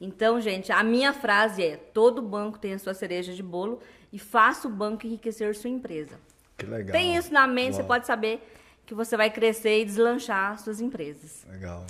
Então, gente, a minha frase é: todo banco tem a sua cereja de bolo e faça o banco enriquecer sua empresa. Que legal. Tem isso na mente, você pode saber que você vai crescer e deslanchar suas empresas. Legal.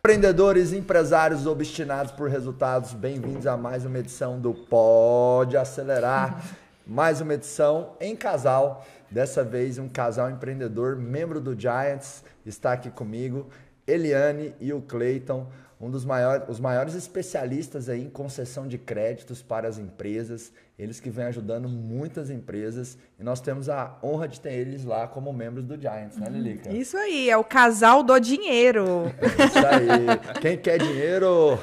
Empreendedores, empresários obstinados por resultados, bem-vindos a mais uma edição do Pode Acelerar. mais uma edição em casal. Dessa vez, um casal empreendedor, membro do Giants, está aqui comigo. Eliane e o Clayton, um dos maiores, os maiores especialistas aí em concessão de créditos para as empresas. Eles que vêm ajudando muitas empresas e nós temos a honra de ter eles lá como membros do Giants, né, Lilica? Isso aí, é o casal do dinheiro. É isso aí. Quem quer dinheiro?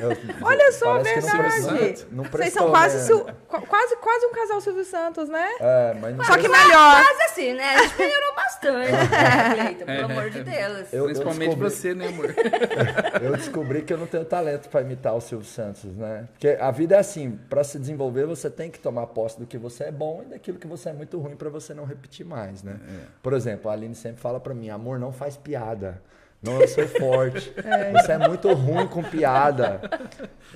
Eu, Olha só, verdade. Não prestou, não Vocês são quase, quase, quase um casal Silvio Santos, né? É, mas não Só que melhor. Quase assim, né? A gente melhorou bastante, né, pelo amor de Deus. Eu, Principalmente eu você, né, amor? eu descobri que eu não tenho talento para imitar o Silvio Santos, né? Porque a vida é assim, para se desenvolver você tem que tomar posse do que você é bom e daquilo que você é muito ruim para você não repetir mais, né? É. Por exemplo, a Aline sempre fala para mim, amor, não faz piada. Não, eu sou forte. É. Você é muito ruim com piada.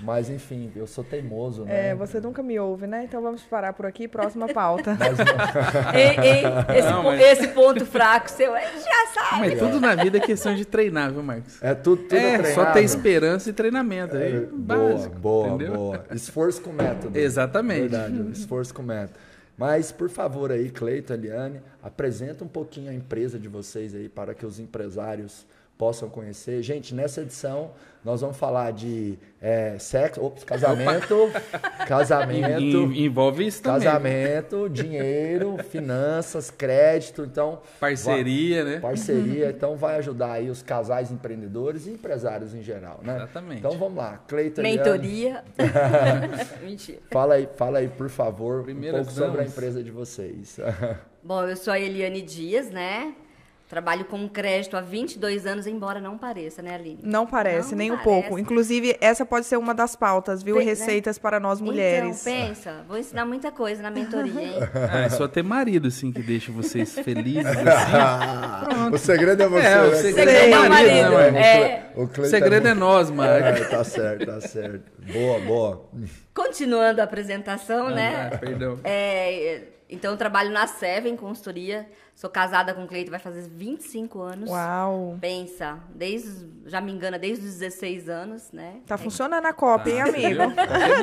Mas, enfim, eu sou teimoso, né? É, você nunca me ouve, né? Então vamos parar por aqui. Próxima pauta. Mas, ei, ei, esse, não, mas... esse, ponto fraco seu, já sabe. Mas tudo na vida é questão de treinar, viu, Marcos? É tudo, tudo é, é só ter esperança e treinamento. É, é básico, boa, entendeu? boa. Esforço com método. Exatamente. Verdade, esforço com método. Mas, por favor aí, Cleito, Eliane, apresenta um pouquinho a empresa de vocês aí para que os empresários possam conhecer. Gente, nessa edição nós vamos falar de é, sexo, ops, casamento, casamento, envolve isso casamento, também. dinheiro, finanças, crédito, então parceria, vai, né? Parceria, então vai ajudar aí os casais empreendedores e empresários em geral, né? Exatamente. Então vamos lá, Cleiton. Mentoria. Mentira. Fala aí, fala aí, por favor, Primeiro um pouco sobre a empresa de vocês. Bom, eu sou a Eliane Dias, né? Trabalho com crédito há 22 anos, embora não pareça, né, Aline? Não parece, não nem parece. um pouco. Inclusive, essa pode ser uma das pautas, viu? Né? Receitas né? para nós mulheres. Então, pensa, vou ensinar muita coisa na mentoria, hein? Ah, é só ter marido, assim, que deixa vocês felizes, assim. o segredo é você, é, né? O segredo é o marido, né, é. O, o segredo é nós, mano. É, tá certo, tá certo. Boa, boa. Continuando a apresentação, ah, né? Ah, perdão. É, então, eu trabalho na Seven Consultoria. Sou casada com o Cleito, vai fazer 25 anos. Uau! Pensa, desde, já me engana, desde os 16 anos, né? Tá é. funcionando a copy, hein, amigo?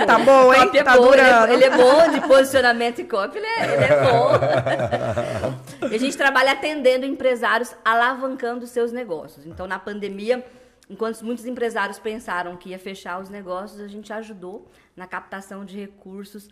tá bom, hein? É tá bom, durando. Ele é, ele é, bom de posicionamento e copy, ele é, ele é bom. e a gente trabalha atendendo empresários, alavancando seus negócios. Então, na pandemia, enquanto muitos empresários pensaram que ia fechar os negócios, a gente ajudou na captação de recursos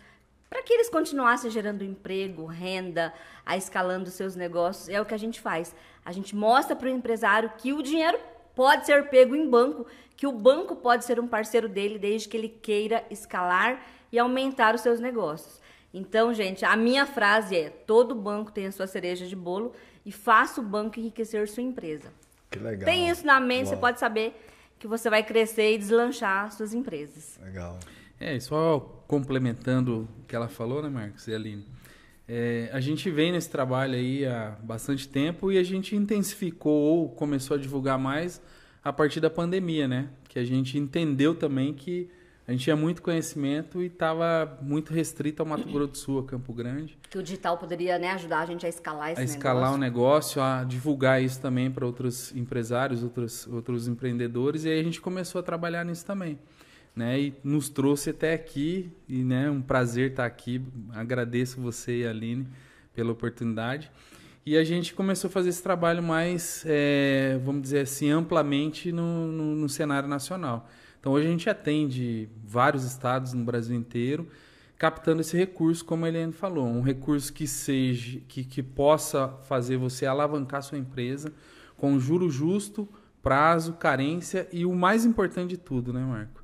para que eles continuassem gerando emprego, renda, a escalando seus negócios. É o que a gente faz. A gente mostra para o empresário que o dinheiro pode ser pego em banco, que o banco pode ser um parceiro dele desde que ele queira escalar e aumentar os seus negócios. Então, gente, a minha frase é: todo banco tem a sua cereja de bolo e faça o banco enriquecer sua empresa. Que legal. Tem isso na mente, Uau. você pode saber que você vai crescer e deslanchar suas empresas. Legal. É, só complementando o que ela falou, né, Marcos e Aline? É, a gente vem nesse trabalho aí há bastante tempo e a gente intensificou ou começou a divulgar mais a partir da pandemia, né? Que a gente entendeu também que a gente tinha muito conhecimento e estava muito restrito ao Mato Grosso do Sul, a Campo Grande. Que o digital poderia né, ajudar a gente a escalar esse a escalar o negócio, a divulgar isso também para outros empresários, outros, outros empreendedores. E aí a gente começou a trabalhar nisso também né? E nos trouxe até aqui e, né, um prazer estar aqui. Agradeço você e a Aline pela oportunidade. E a gente começou a fazer esse trabalho mais, é, vamos dizer assim, amplamente no, no, no, cenário nacional. Então hoje a gente atende vários estados no Brasil inteiro, captando esse recurso, como a Helene falou, um recurso que seja, que, que possa fazer você alavancar sua empresa com juro justo, prazo, carência e o mais importante de tudo, né, Marco?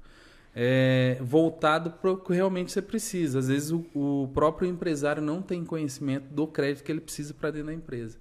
É, voltado para o que realmente você precisa. Às vezes o, o, próprio empresário não tem conhecimento do crédito que ele precisa para dentro da empresa.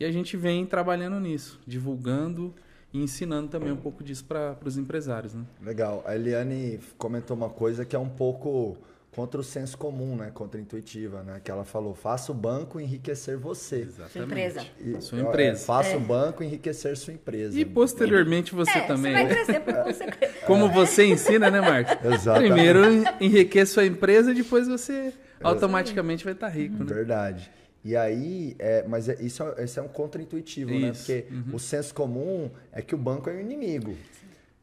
E a gente vem trabalhando nisso, divulgando e ensinando também um pouco disso para os empresários. Né? Legal. A Eliane comentou uma coisa que é um pouco contra o senso comum, né? Contra a intuitiva, né? Que ela falou, faça o banco enriquecer você. Exatamente. Sua empresa. E, sua empresa. É, faça é. o banco enriquecer sua empresa. E posteriormente você é, também. Você vai crescer por consequência. Como você ensina, né, Marcos? Exatamente. Primeiro enriqueça sua empresa, depois você automaticamente vai estar rico, né? Verdade. E aí, é, mas é, isso, é, isso é um contra-intuitivo, né? Porque uhum. o senso comum é que o banco é o inimigo.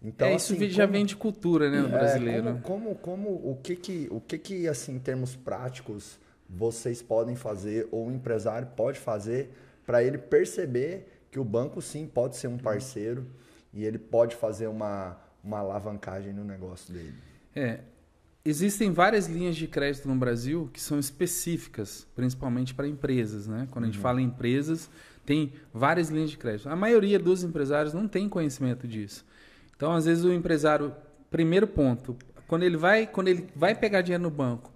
Então, é, isso assim, já como, vem de cultura, né, no é, brasileiro. Como, como, como, o que que, o que que, assim, em termos práticos, vocês podem fazer ou o empresário pode fazer para ele perceber que o banco, sim, pode ser um parceiro e ele pode fazer uma, uma alavancagem no negócio dele? É, existem várias linhas de crédito no Brasil que são específicas, principalmente para empresas, né? Quando a gente uhum. fala em empresas, tem várias linhas de crédito. A maioria dos empresários não tem conhecimento disso. Então, às vezes o empresário, primeiro ponto, quando ele vai, quando ele vai pegar dinheiro no banco,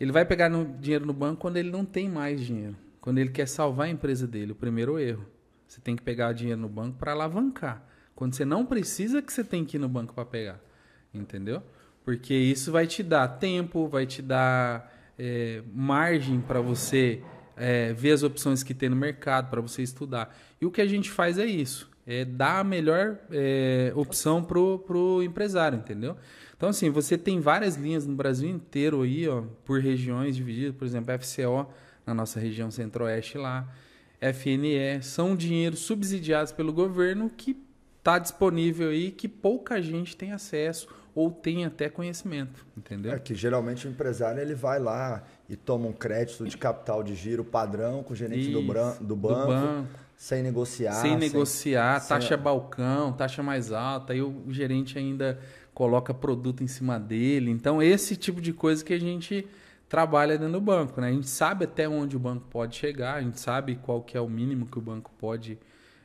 ele vai pegar no, dinheiro no banco quando ele não tem mais dinheiro, quando ele quer salvar a empresa dele, o primeiro erro. Você tem que pegar dinheiro no banco para alavancar. Quando você não precisa que você tem que ir no banco para pegar, entendeu? Porque isso vai te dar tempo, vai te dar é, margem para você é, ver as opções que tem no mercado, para você estudar. E o que a gente faz é isso é, dar a melhor é, opção pro, pro empresário, entendeu? Então, assim, você tem várias linhas no Brasil inteiro aí, ó, por regiões divididas, por exemplo, FCO na nossa região centro-oeste lá, FNE, são dinheiros subsidiados pelo governo que está disponível aí, que pouca gente tem acesso ou tem até conhecimento, entendeu? É que geralmente o empresário ele vai lá e toma um crédito de capital de giro padrão com o gerente Isso, do, do, do banco sem negociar. Sem negociar, sem... taxa balcão, taxa mais alta, aí o gerente ainda coloca produto em cima dele. Então, esse tipo de coisa que a gente trabalha dentro do banco, né? A gente sabe até onde o banco pode chegar, a gente sabe qual que é o mínimo que o banco pode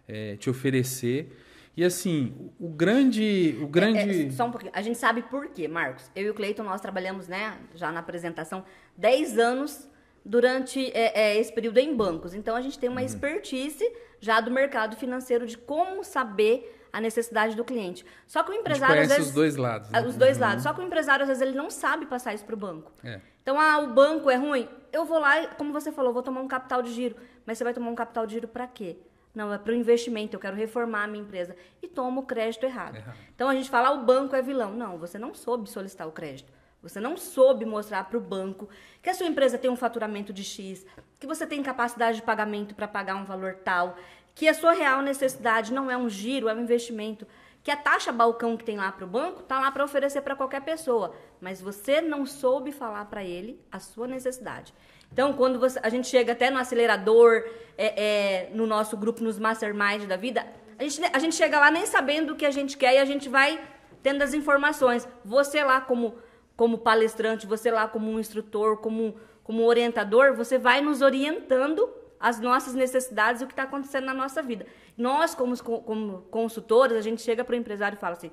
é, te oferecer. E assim, o grande. O grande... É, é, só um pouquinho. A gente sabe por quê, Marcos. Eu e o Cleiton, nós trabalhamos, né, já na apresentação, 10 anos durante é, é, esse período em bancos. Então a gente tem uma uhum. expertise já do mercado financeiro de como saber a necessidade do cliente. Só que o empresário às vezes os dois lados. Né? Os dois uhum. lados. Só que o empresário às vezes ele não sabe passar isso para o banco. É. Então ah, o banco é ruim. Eu vou lá, como você falou, vou tomar um capital de giro. Mas você vai tomar um capital de giro para quê? Não, é para o investimento, eu quero reformar a minha empresa. E toma o crédito errado. errado. Então a gente fala, ah, o banco é vilão. Não, você não soube solicitar o crédito. Você não soube mostrar para o banco que a sua empresa tem um faturamento de X, que você tem capacidade de pagamento para pagar um valor tal, que a sua real necessidade não é um giro, é um investimento, que a taxa balcão que tem lá para o banco está lá para oferecer para qualquer pessoa, mas você não soube falar para ele a sua necessidade. Então, quando você, a gente chega até no acelerador, é, é, no nosso grupo, nos mastermind da vida, a gente, a gente chega lá nem sabendo o que a gente quer e a gente vai tendo as informações. Você lá como como palestrante, você lá como um instrutor, como, como orientador, você vai nos orientando as nossas necessidades e o que está acontecendo na nossa vida. Nós, como, como consultores, a gente chega para o empresário e fala assim: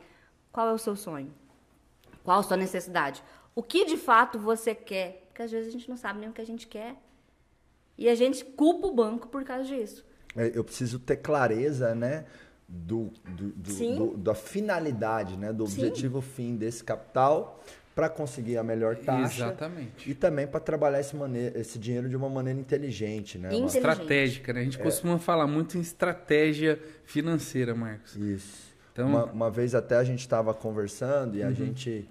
qual é o seu sonho? Qual a sua necessidade? O que de fato você quer? Porque às vezes a gente não sabe nem o que a gente quer. E a gente culpa o banco por causa disso. É, eu preciso ter clareza, né? Do, do, do, do da finalidade, né? Do objetivo Sim. fim desse capital para conseguir a melhor taxa. Exatamente. E também para trabalhar esse, maneira, esse dinheiro de uma maneira inteligente, né? Inteligente. Estratégica, né? A gente é. costuma falar muito em estratégia financeira, Marcos. Isso. Então, uma, uma vez até a gente estava conversando e a uhum. gente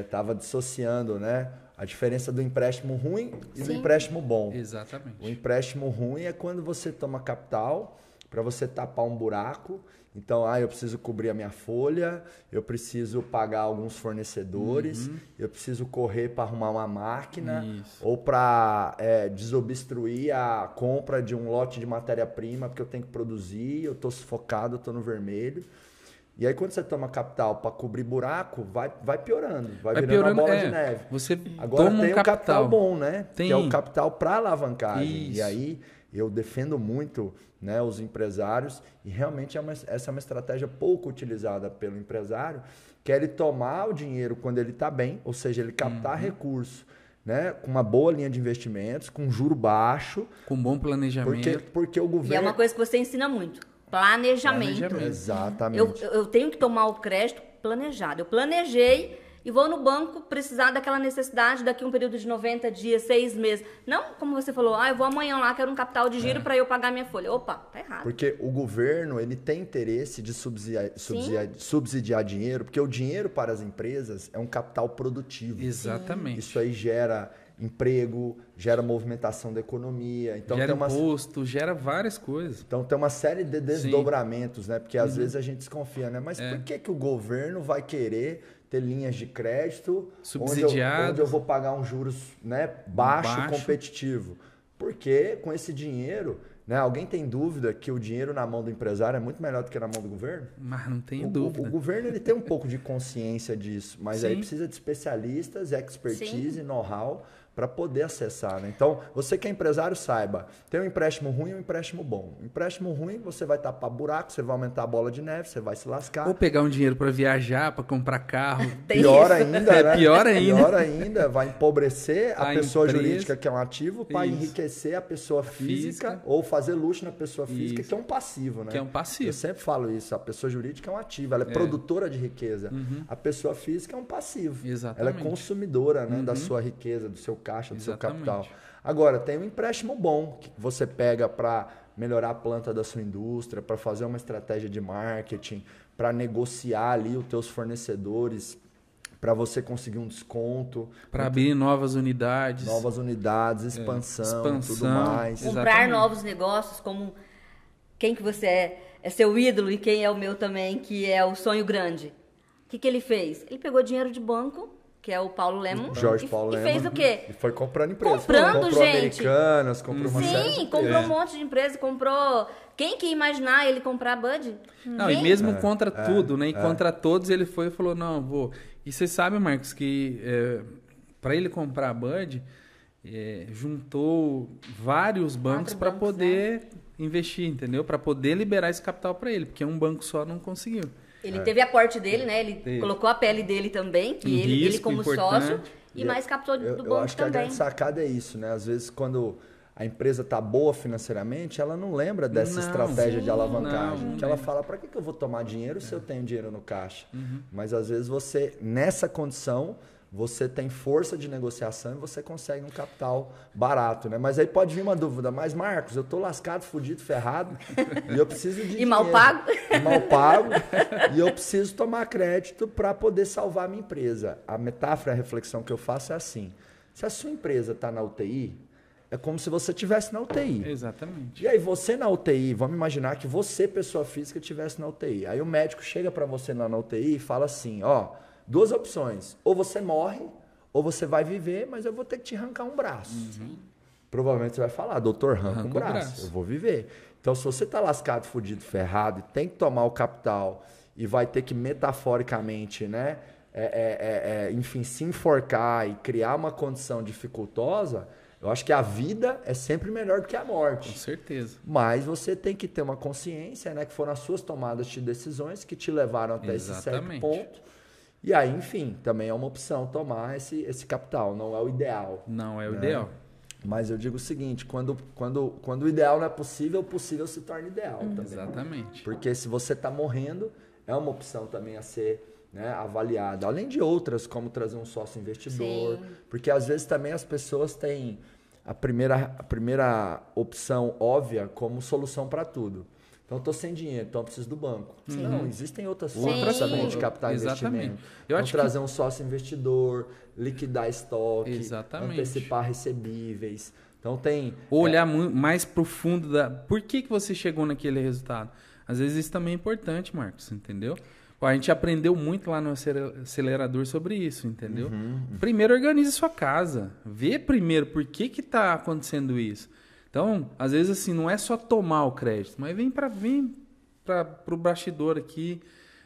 estava é, dissociando, né? A diferença do empréstimo ruim e Sim. do empréstimo bom. Exatamente. O empréstimo ruim é quando você toma capital para você tapar um buraco então, ah, eu preciso cobrir a minha folha, eu preciso pagar alguns fornecedores, uhum. eu preciso correr para arrumar uma máquina Isso. ou para é, desobstruir a compra de um lote de matéria-prima porque eu tenho que produzir, eu estou sufocado, eu estou no vermelho. E aí, quando você toma capital para cobrir buraco, vai, vai piorando, vai, vai virando piorando, uma bola é, de neve. Você Agora tem um o capital. capital bom, né? Tem. Que é o capital para alavancagem. Isso. E aí eu defendo muito né, os empresários e realmente é uma, essa é uma estratégia pouco utilizada pelo empresário, que é ele tomar o dinheiro quando ele está bem, ou seja, ele captar uhum. recurso. Né, com uma boa linha de investimentos, com juro baixo. Com bom planejamento. Porque, porque o governo. E é uma coisa que você ensina muito. Planejamento. planejamento. Exatamente. Eu, eu tenho que tomar o crédito planejado. Eu planejei e vou no banco precisar daquela necessidade daqui a um período de 90 dias, seis meses. Não, como você falou, ah, eu vou amanhã lá, quero um capital de giro é. para eu pagar minha folha. Opa, tá errado. Porque o governo, ele tem interesse de subsidiar, subsidiar, subsidiar dinheiro, porque o dinheiro para as empresas é um capital produtivo. Exatamente. Isso aí gera emprego, gera movimentação da economia. Então, gera tem uma, imposto, gera várias coisas. Então tem uma série de desdobramentos, Sim. né? Porque às uhum. vezes a gente desconfia, né? Mas é. por que, que o governo vai querer ter linhas de crédito subsidiadas onde, onde eu, vou pagar um juros né, baixo, baixo, competitivo? Porque com esse dinheiro, né, alguém tem dúvida que o dinheiro na mão do empresário é muito melhor do que na mão do governo? Mas não tenho o, dúvida. O, o, governo ele tem um pouco de consciência disso, mas Sim. aí precisa de especialistas, expertise, know-how para poder acessar. Né? Então, você que é empresário, saiba, tem um empréstimo ruim e um empréstimo bom. Um empréstimo ruim, você vai tapar buraco, você vai aumentar a bola de neve, você vai se lascar. Ou pegar um dinheiro para viajar, para comprar carro. pior ainda, né? É pior ainda. Pior ainda, vai empobrecer a, a pessoa empresa. jurídica, que é um ativo, para enriquecer a pessoa física, física, ou fazer luxo na pessoa física, isso. que é um passivo, né? Que é um passivo. Eu sempre falo isso, a pessoa jurídica é um ativo, ela é, é. produtora de riqueza. Uhum. A pessoa física é um passivo. Exatamente. Ela é consumidora né, uhum. da sua riqueza, do seu caixa, do Exatamente. seu capital. Agora, tem um empréstimo bom que você pega para melhorar a planta da sua indústria, para fazer uma estratégia de marketing, para negociar ali os teus fornecedores, para você conseguir um desconto. Para abrir novas unidades. Novas unidades, expansão, é, expansão tudo mais. Comprar Exatamente. novos negócios, como quem que você é, é seu ídolo e quem é o meu também, que é o sonho grande. O que, que ele fez? Ele pegou dinheiro de banco que é o Paulo Lemon. Jorge Paulo e, Lemon. E fez o quê? E foi comprando empresas. Comprando, comprou gente. americanas, comprou uma Sim, série Sim, comprou um monte de empresas, comprou... Quem que ia imaginar ele comprar a Bud? Não, e mesmo é, contra é, tudo, né? E é. contra todos ele foi e falou, não, vou... E você sabe, Marcos, que é, para ele comprar a Bud, é, juntou vários bancos para poder né? investir, entendeu? Para poder liberar esse capital para ele, porque um banco só não conseguiu. Ele é. teve aporte dele, né? Ele Teve. colocou a pele dele também, que ele, ele como importante. sócio, e, e mais captou do eu, banco Eu acho também. que a grande sacada é isso, né? Às vezes, quando a empresa está boa financeiramente, ela não lembra dessa não, estratégia sim, de alavancagem. Não, que ela fala, para que, que eu vou tomar dinheiro se eu tenho dinheiro no caixa? Uhum. Mas às vezes você, nessa condição, você tem força de negociação e você consegue um capital barato, né? Mas aí pode vir uma dúvida, mas Marcos, eu tô lascado, fudido, ferrado e eu preciso de e dinheiro. mal pago. E mal pago e eu preciso tomar crédito para poder salvar a minha empresa. A metáfora, a reflexão que eu faço é assim: se a sua empresa está na UTI, é como se você tivesse na UTI. Exatamente. E aí você na UTI, vamos imaginar que você, pessoa física, tivesse na UTI. Aí o médico chega para você lá na UTI e fala assim, ó, duas opções. Ou você morre, ou você vai viver, mas eu vou ter que te arrancar um braço. Uhum. Provavelmente você vai falar, doutor, arranca, arranca um braço, braço, eu vou viver. Então, se você está lascado, fudido, ferrado, e tem que tomar o capital e vai ter que metaforicamente, né, é, é, é, é enfim, se enforcar e criar uma condição dificultosa, eu acho que a vida é sempre melhor do que a morte. Com certeza. Mas você tem que ter uma consciência, né, que foram as suas tomadas de decisões que te levaram até Exatamente. esse certo ponto e aí, enfim, também é uma opção tomar esse, esse capital, não é o ideal. Não é o né? ideal. Mas eu digo o seguinte, quando, quando, quando o ideal não é possível, o possível se torna ideal uhum. também. Exatamente. Porque se você está morrendo, é uma opção também a ser né, avaliada. Além de outras, como trazer um sócio investidor. Sim. Porque às vezes também as pessoas têm a primeira, a primeira opção óbvia como solução para tudo. Então, estou sem dinheiro, então preciso do banco. Sim. Não, existem outras formas também de captar Exatamente. investimento. Eu então, trazer que... um sócio investidor, liquidar estoque, Exatamente. antecipar recebíveis. Então, tem... Olhar é... mais para o fundo da... Por que, que você chegou naquele resultado? Às vezes isso também é importante, Marcos, entendeu? a gente aprendeu muito lá no acelerador sobre isso, entendeu? Uhum. Primeiro organize sua casa. Vê primeiro por que está acontecendo isso. Então, às vezes, assim, não é só tomar o crédito, mas vem para vir para o bastidor aqui,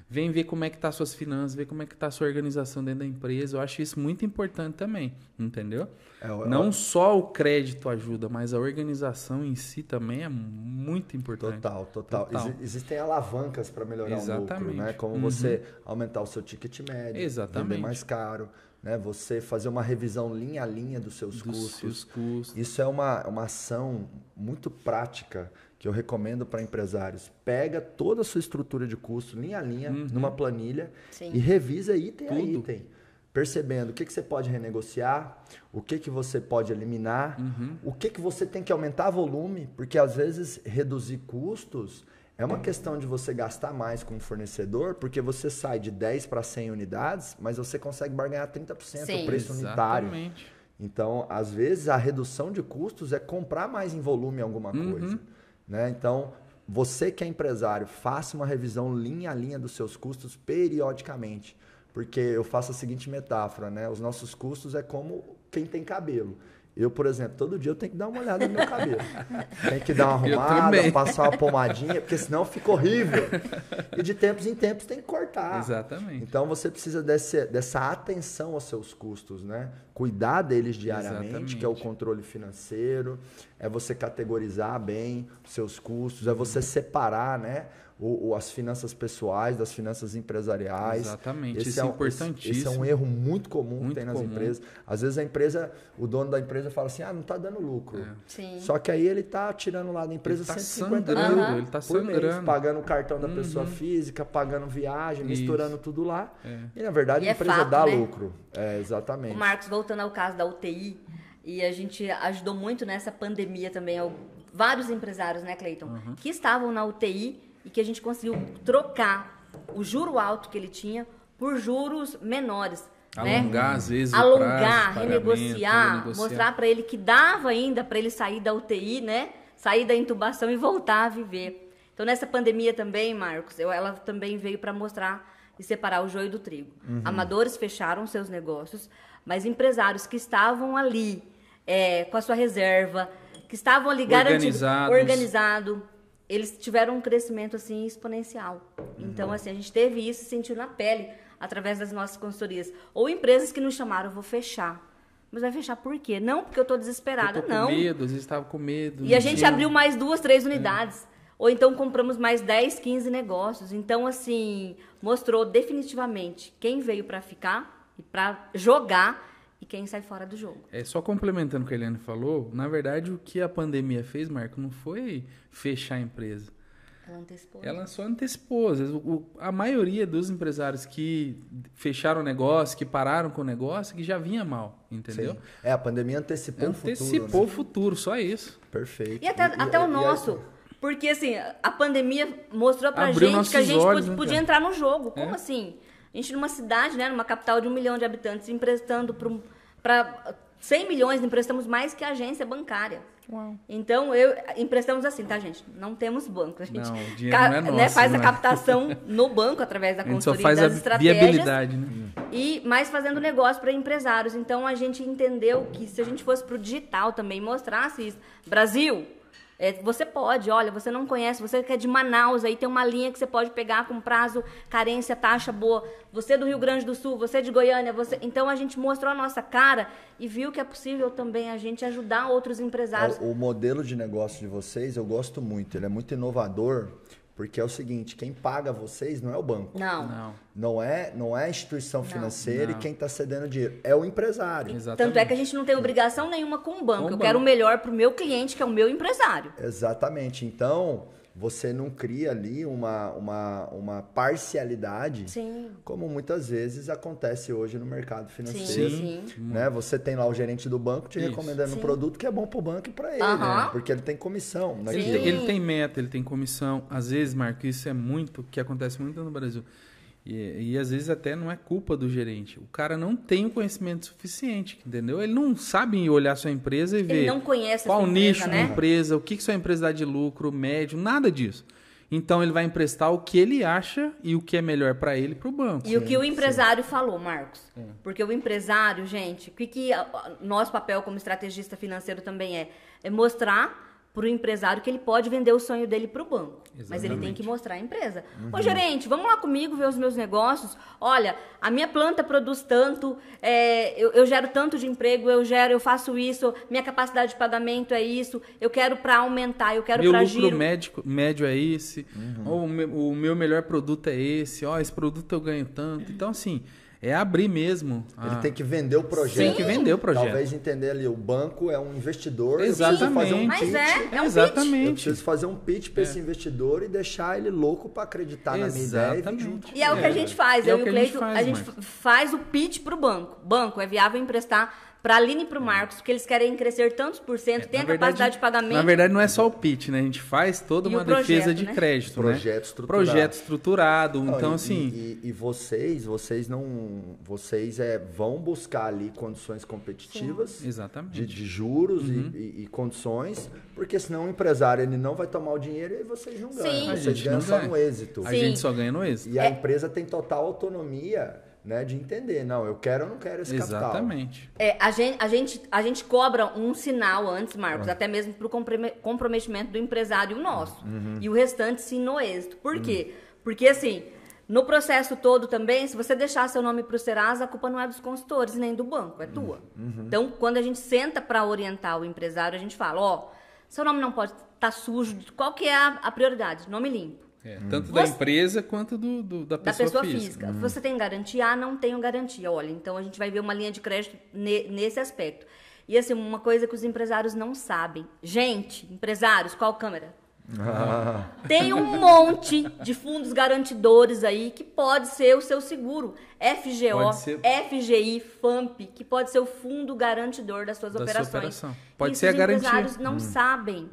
vem ver como é que tá suas finanças, ver como é que tá a sua organização dentro da empresa. Eu acho isso muito importante também, entendeu? É, eu, não só o crédito ajuda, mas a organização em si também é muito importante. Total, total. total. Ex existem alavancas para melhorar Exatamente. o lucro, né? Como uhum. você aumentar o seu ticket médio, Exatamente. vender mais caro né? Você fazer uma revisão linha a linha dos seus, dos custos. seus custos. Isso é uma, uma ação muito prática que eu recomendo para empresários. Pega toda a sua estrutura de custo, linha a linha, uhum. numa planilha Sim. e revisa item Tudo. a item. percebendo o que, que você pode renegociar, o que, que você pode eliminar, uhum. o que, que você tem que aumentar volume, porque às vezes reduzir custos é uma questão de você gastar mais com o fornecedor, porque você sai de 10 para 100 unidades, mas você consegue barganhar 30% Sim. o preço unitário. Exatamente. Então, às vezes, a redução de custos é comprar mais em volume alguma uhum. coisa. Né? Então, você que é empresário, faça uma revisão linha a linha dos seus custos periodicamente. Porque eu faço a seguinte metáfora, né? Os nossos custos é como quem tem cabelo. Eu, por exemplo, todo dia eu tenho que dar uma olhada no meu cabelo. Tem que dar uma arrumada, passar uma pomadinha, porque senão fica horrível. E de tempos em tempos tem que cortar. Exatamente. Então você precisa desse, dessa atenção aos seus custos, né? Cuidar deles diariamente, Exatamente. que é o controle financeiro, é você categorizar bem os seus custos, é você separar, né? O, o, as finanças pessoais das finanças empresariais. Exatamente, esse isso é, um, importantíssimo. Esse, esse, é um erro muito comum muito que tem nas comum. empresas. Às vezes a empresa, o dono da empresa fala assim, ah, não está dando lucro. É. Só que aí ele está tirando lá da empresa ele tá 150 mil ele tá sangrando. Mês, pagando o cartão da uhum. pessoa física, pagando viagem, isso. misturando tudo lá. É. E na verdade e a é empresa fato, dá né? lucro. É, exatamente. O Marcos, voltando ao caso da UTI, e a gente ajudou muito nessa pandemia também, vários empresários, né, Cleiton, uhum. que estavam na UTI e que a gente conseguiu trocar o juro alto que ele tinha por juros menores. Né? Alongar, né? às vezes, Alongar, prazo, renegociar, renegociar, mostrar para ele que dava ainda para ele sair da UTI, né? Sair da intubação e voltar a viver. Então, nessa pandemia também, Marcos, eu, ela também veio para mostrar e separar o joio do trigo. Uhum. Amadores fecharam seus negócios, mas empresários que estavam ali é, com a sua reserva, que estavam ali garantidos, organizado, eles tiveram um crescimento assim exponencial. Então, assim, a gente teve isso sentiu na pele através das nossas consultorias. Ou empresas que nos chamaram, vou fechar. Mas vai fechar por quê? Não porque eu estou desesperada, eu tô com não. medo, às vezes estava com medo. E a gente tinha... abriu mais duas, três é. unidades. É. Ou então compramos mais 10, 15 negócios. Então, assim, mostrou definitivamente quem veio para ficar e para jogar e quem sai fora do jogo. É só complementando o que a Eliane falou, na verdade o que a pandemia fez, Marco, não foi fechar a empresa. Ela antecipou. Ela só antecipou. O, a maioria dos empresários que fecharam o negócio, que pararam com o negócio, que já vinha mal, entendeu? Sim. É, a pandemia antecipou, antecipou o futuro. Antecipou né? o futuro, só isso. Perfeito. E até, e, até e, o nosso. Porque, assim, a pandemia mostrou pra Abriu gente que a gente olhos, podia, né, entrar no jogo. Como é? assim? A gente numa cidade, né, numa capital de um milhão de habitantes, emprestando para 100 milhões, emprestamos mais que a agência bancária. Uau. Então, eu emprestamos assim, tá, gente? Não temos banco. A gente não, o dinheiro ca, não é nosso, né, faz né? a captação no banco, através da consultoria das a estratégias. Viabilidade, né? E mais fazendo negócio para empresários. Então, a gente entendeu que se a gente fosse para o digital também, mostrasse isso. Brasil, é, você pode, olha, você não conhece, você que é de Manaus, aí tem uma linha que você pode pegar com prazo, carência, taxa boa. Você é do Rio Grande do Sul, você é de Goiânia, você. Então a gente mostrou a nossa cara e viu que é possível também a gente ajudar outros empresários. O, o modelo de negócio de vocês eu gosto muito, ele é muito inovador. Porque é o seguinte, quem paga vocês não é o banco. Não. Não, não é, não é a instituição financeira não. e quem está cedendo dinheiro. É o empresário. Exatamente. Tanto é que a gente não tem obrigação nenhuma com o banco. Com Eu banco. quero o melhor para o meu cliente, que é o meu empresário. Exatamente. Então, você não cria ali uma, uma, uma parcialidade, sim. como muitas vezes acontece hoje no mercado financeiro. Sim, sim. Né? Você tem lá o gerente do banco te Isso. recomendando sim. um produto que é bom para o banco e para ele, né? porque ele tem comissão. Ele tem, ele tem meta, ele tem comissão. Às vezes, Marco, isso é muito, que acontece muito no Brasil. E, e, às vezes até não é culpa do gerente. O cara não tem o conhecimento suficiente, entendeu? Ele não sabe olhar sua empresa e ver não conhece qual empresa, nicho né? da empresa, o que, que sua empresa dá de lucro, médio, nada disso. Então ele vai emprestar o que ele acha e o que é melhor para ele para o banco. E sim, o que o empresário sim. falou, Marcos. É. Porque o empresário, gente, o que, que nosso papel como estrategista financeiro também é? É mostrar para o empresário que ele pode vender o sonho dele para o banco. Exatamente. Mas ele tem que mostrar a empresa. Uhum. Ô, gerente, vamos lá comigo ver os meus negócios. Olha, a minha planta produz tanto, é, eu, eu, gero tanto de emprego, eu gero, eu faço isso, minha capacidade de pagamento é isso, eu quero para aumentar, eu quero para giro. Meu lucro médio, médio é esse, uhum. ou o meu, o meu melhor produto é esse, ó, esse produto eu ganho tanto. Então, assim, é abrir mesmo. Ele tem que vender o projeto. Tem que vender o projeto. Talvez entender ali, o banco é um investidor. Exatamente. fazer um Mas pitch. é, é um Exatamente. Eu preciso fazer um pitch para esse investidor e deixar ele louco para acreditar na minha ideia e vir Exatamente. junto. E é, o que a É. gente faz. E é eu o e que o a gente Cleito, a faz, gente faz o pitch pro banco. Banco, é viável emprestar pra Aline e pro Marcos, porque eles querem crescer tantos por cento, tem a É, verdade- capacidade de pagamento. Na verdade, não é só o pitch, né? A gente faz toda E uma o projeto, defesa de né? crédito, Projeto né? estruturado. Projeto estruturado. Não, então, e- assim, E, e- vocês, vocês não. Vocês é, vão buscar ali condições competitivas. exatamente. De, de juros e- Uhum. e, e condições, porque senão o empresário ele não vai tomar o dinheiro e vocês não ganham. Sim. A Vocês gente ganham não só ganha. no êxito. a Sim. gente só ganha no êxito. E a empresa tem total autonomia né, de entender, não, eu quero ou não quero esse capital. Exatamente. É, a, gente, a, gente, a gente cobra um sinal antes, Marcos, Ah. até mesmo pro comprome- comprometimento do empresário nosso. Uhum. E o restante sim no êxito. Por quê? Porque assim, no processo todo também, se você deixar seu nome pro Serasa, a culpa não é dos consultores nem do banco, é tua. Uhum. Então, quando a gente senta para orientar o empresário, a gente fala, ó, seu nome não pode estar sujo. Qual que é a, a prioridade? Nome limpo. É, tanto da empresa quanto do, do- da Da pessoa, pessoa física. física. Você tem garantia? Ah, não tenho garantia. Olha, então a gente vai ver uma linha de crédito ne- nesse aspecto. E assim, uma coisa que os empresários não sabem. Gente, empresários, qual câmera? Tem um monte de fundos garantidores aí que pode ser o seu seguro. FGO, ser- FGI, FAMP, que pode ser o fundo garantidor das suas Da sua operações. operação. Pode Isso ser a os garantia. empresários não Uhum. sabem.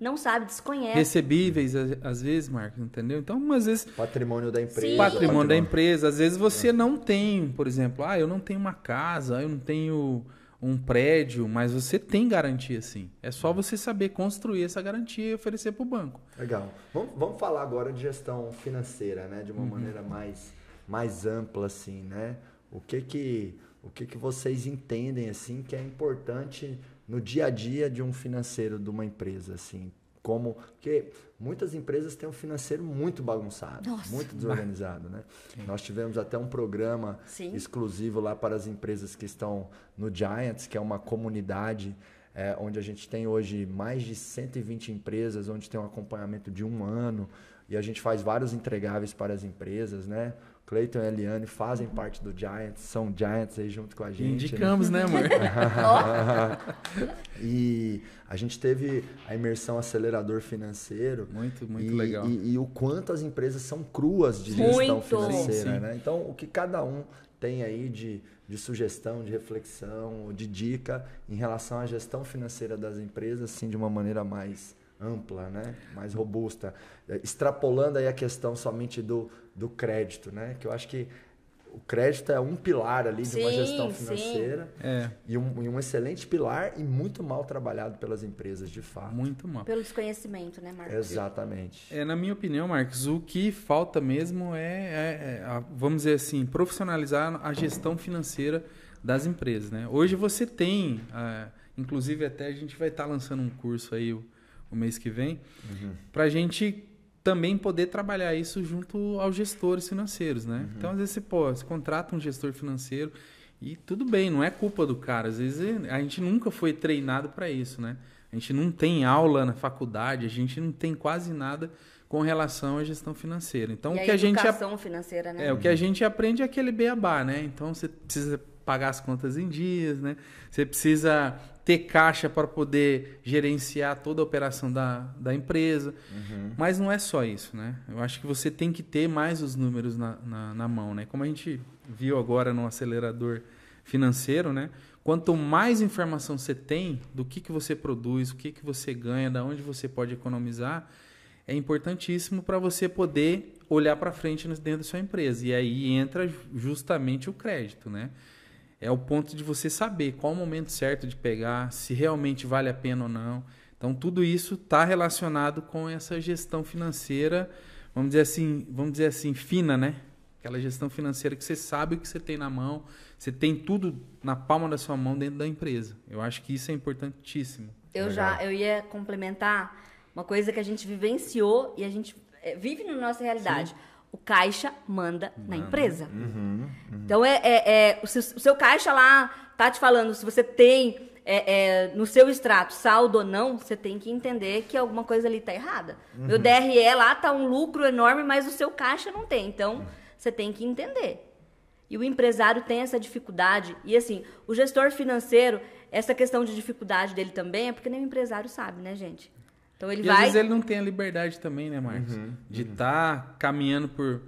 Não sabem, desconhecem. Recebíveis, às vezes, Marcos, entendeu? Então, às vezes, Patrimônio da empresa. Sim. patrimônio da empresa, às vezes você não tem, por exemplo, ah, eu não tenho uma casa, eu não tenho um prédio, mas você tem garantia sim. É só você saber construir essa garantia e oferecer para o banco. Legal. Vamos, vamos falar agora de gestão financeira, né? De uma Uhum. maneira mais, mais ampla, assim, né? O que que, o que que vocês entendem, assim, que é importante no dia a dia de um financeiro de uma empresa, assim? Como... Porque muitas empresas têm um financeiro muito bagunçado, Nossa. muito desorganizado, né? Nós tivemos até um programa Sim. exclusivo lá para as empresas que estão no Giants, que é uma comunidade é, onde a gente tem hoje mais de 120 empresas, onde tem um acompanhamento de um ano e a gente faz vários entregáveis para as empresas, né? Cleiton e Eliane fazem parte do Giants, são Giants aí junto com a gente. né? Indicamos, né, amor? E a gente teve a imersão acelerador financeiro. Muito, muito e, legal. E, e o quanto as empresas são cruas de gestão Muito. financeira, Sim, sim. né? Então, o que cada um tem aí de, de sugestão, de reflexão, de dica em relação à gestão financeira das empresas, assim, de uma maneira mais ampla, né? Mais robusta. Eh, Extrapolando aí a questão somente do, do crédito, né? Que eu acho que o crédito é um pilar ali de uma Sim, gestão sim. financeira. É, E um, e um excelente pilar e muito mal trabalhado pelas empresas, de fato. muito mal. Pelo desconhecimento, né, Marcos? Exatamente. É, na minha opinião, Marcos, o que falta mesmo é, é- é a- vamos dizer assim, profissionalizar a gestão financeira das empresas. Né? Hoje você tem, ah, inclusive até a gente vai estar lançando um curso aí o, o mês que vem, para a gente também poder trabalhar isso junto aos gestores financeiros. Né? Então, às vezes você, pô, você contrata um gestor financeiro e tudo bem, não é culpa do cara. Às vezes a gente nunca foi treinado para isso, né? A gente não tem aula na faculdade, a gente não tem quase nada com relação à gestão financeira. Então, e o a que a gente ap- educação financeira, né? é, o que a gente aprende é aquele beabá, né? Então você precisa pagar as contas em dias, né? Você precisa ter caixa para poder gerenciar toda a operação da, da empresa. Mas não é só isso, né? Eu acho que você tem que ter mais os números na, na, na mão, né? Como a gente viu agora no acelerador financeiro, né? Quanto mais informação você tem do que, que você produz, o que, que você ganha, da onde você pode economizar, é importantíssimo para você poder olhar para frente dentro da sua empresa. E aí entra justamente o crédito, né? É o ponto de você saber qual o momento certo de pegar, se realmente vale a pena ou não. Então tudo isso está relacionado com essa gestão financeira, vamos dizer assim, vamos dizer assim, fina, né? Aquela gestão financeira que você sabe o que você tem na mão, você tem tudo na palma da sua mão dentro da empresa. Eu acho que isso é importantíssimo. Eu Legal. já, eu ia complementar uma coisa que a gente vivenciou e a gente é, vive na nossa realidade. O caixa manda na empresa. Uhum, Então é, é- é- o, seu, o seu caixa lá tá te falando se você tem é, é, no seu extrato saldo ou não, você tem que entender que alguma coisa ali tá errada. Uhum. Meu DRE lá tá um lucro enorme, mas o seu caixa não tem. Então você tem que entender. E o empresário tem essa dificuldade. E assim, o gestor financeiro, essa questão de dificuldade dele também é porque nem o empresário sabe, né, gente? Então ele e vai. Às vezes ele não tem a liberdade também, né, Marcos? Uhum, de estar uhum. tá caminhando por,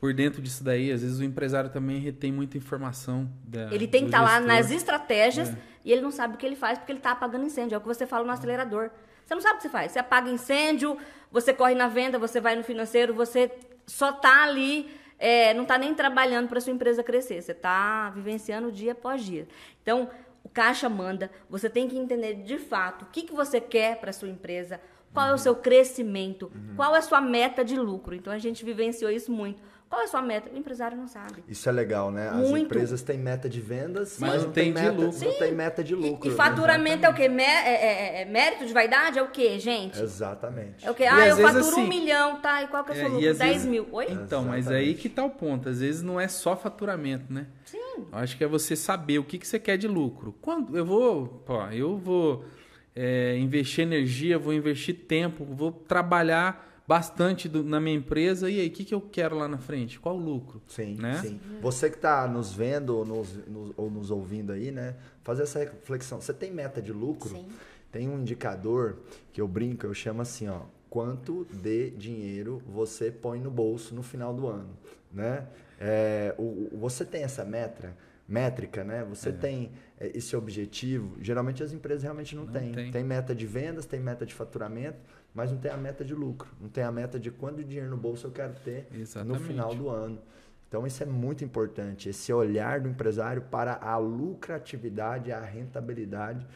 por dentro disso daí. Às vezes o empresário também retém muita informação. Da, ele tem que estar tá lá nas estratégias é. e ele não sabe o que ele faz porque ele está apagando incêndio. É o que você fala no acelerador. Você não sabe o que você faz. Você apaga incêndio, você corre na venda, você vai no financeiro, você só está ali é, não está nem trabalhando para sua empresa crescer, você está vivenciando dia após dia. Então, o caixa manda, você tem que entender de fato o que, que você quer para sua empresa, qual é o seu crescimento, uhum. qual é a sua meta de lucro. Então, a gente vivenciou isso muito. Qual é a sua meta? O empresário não sabe. Isso é legal, né? As Muito. empresas têm meta de vendas, mas, mas não, tem, meta, lucro. não tem meta de lucro. E, e né? faturamento é o quê? Mé é, é, é, mérito de vaidade é o quê, gente? Exatamente. É o quê? Ah, eu faturo assim, um milhão, tá? E qual que é o seu lucro? 10 vezes... mil. Oi? Então, Exatamente. mas aí que tá o ponto. Às vezes não é só faturamento, né? Sim. Eu acho que é você saber o que, que você quer de lucro. Quando eu vou, pô, eu vou é, investir energia, vou investir tempo, vou trabalhar bastante do, na minha empresa e aí, o que, que eu quero lá na frente? Qual o lucro? Sim, né? sim. Você que está nos vendo ou nos, nos, ou nos ouvindo aí, né? Fazer essa reflexão. Você tem meta de lucro? Sim. Tem um indicador que eu brinco, eu chamo assim, ó. Quanto de dinheiro você põe no bolso no final do ano, né? É, o, você tem essa meta, métrica, né? Você é. tem esse objetivo. Geralmente as empresas realmente não, não têm. Tem. tem meta de vendas, tem meta de faturamento mas não tem a meta de lucro, não tem a meta de quanto dinheiro no bolso eu quero ter Exatamente. no final do ano. Então isso é muito importante, esse olhar do empresário para a lucratividade, a rentabilidade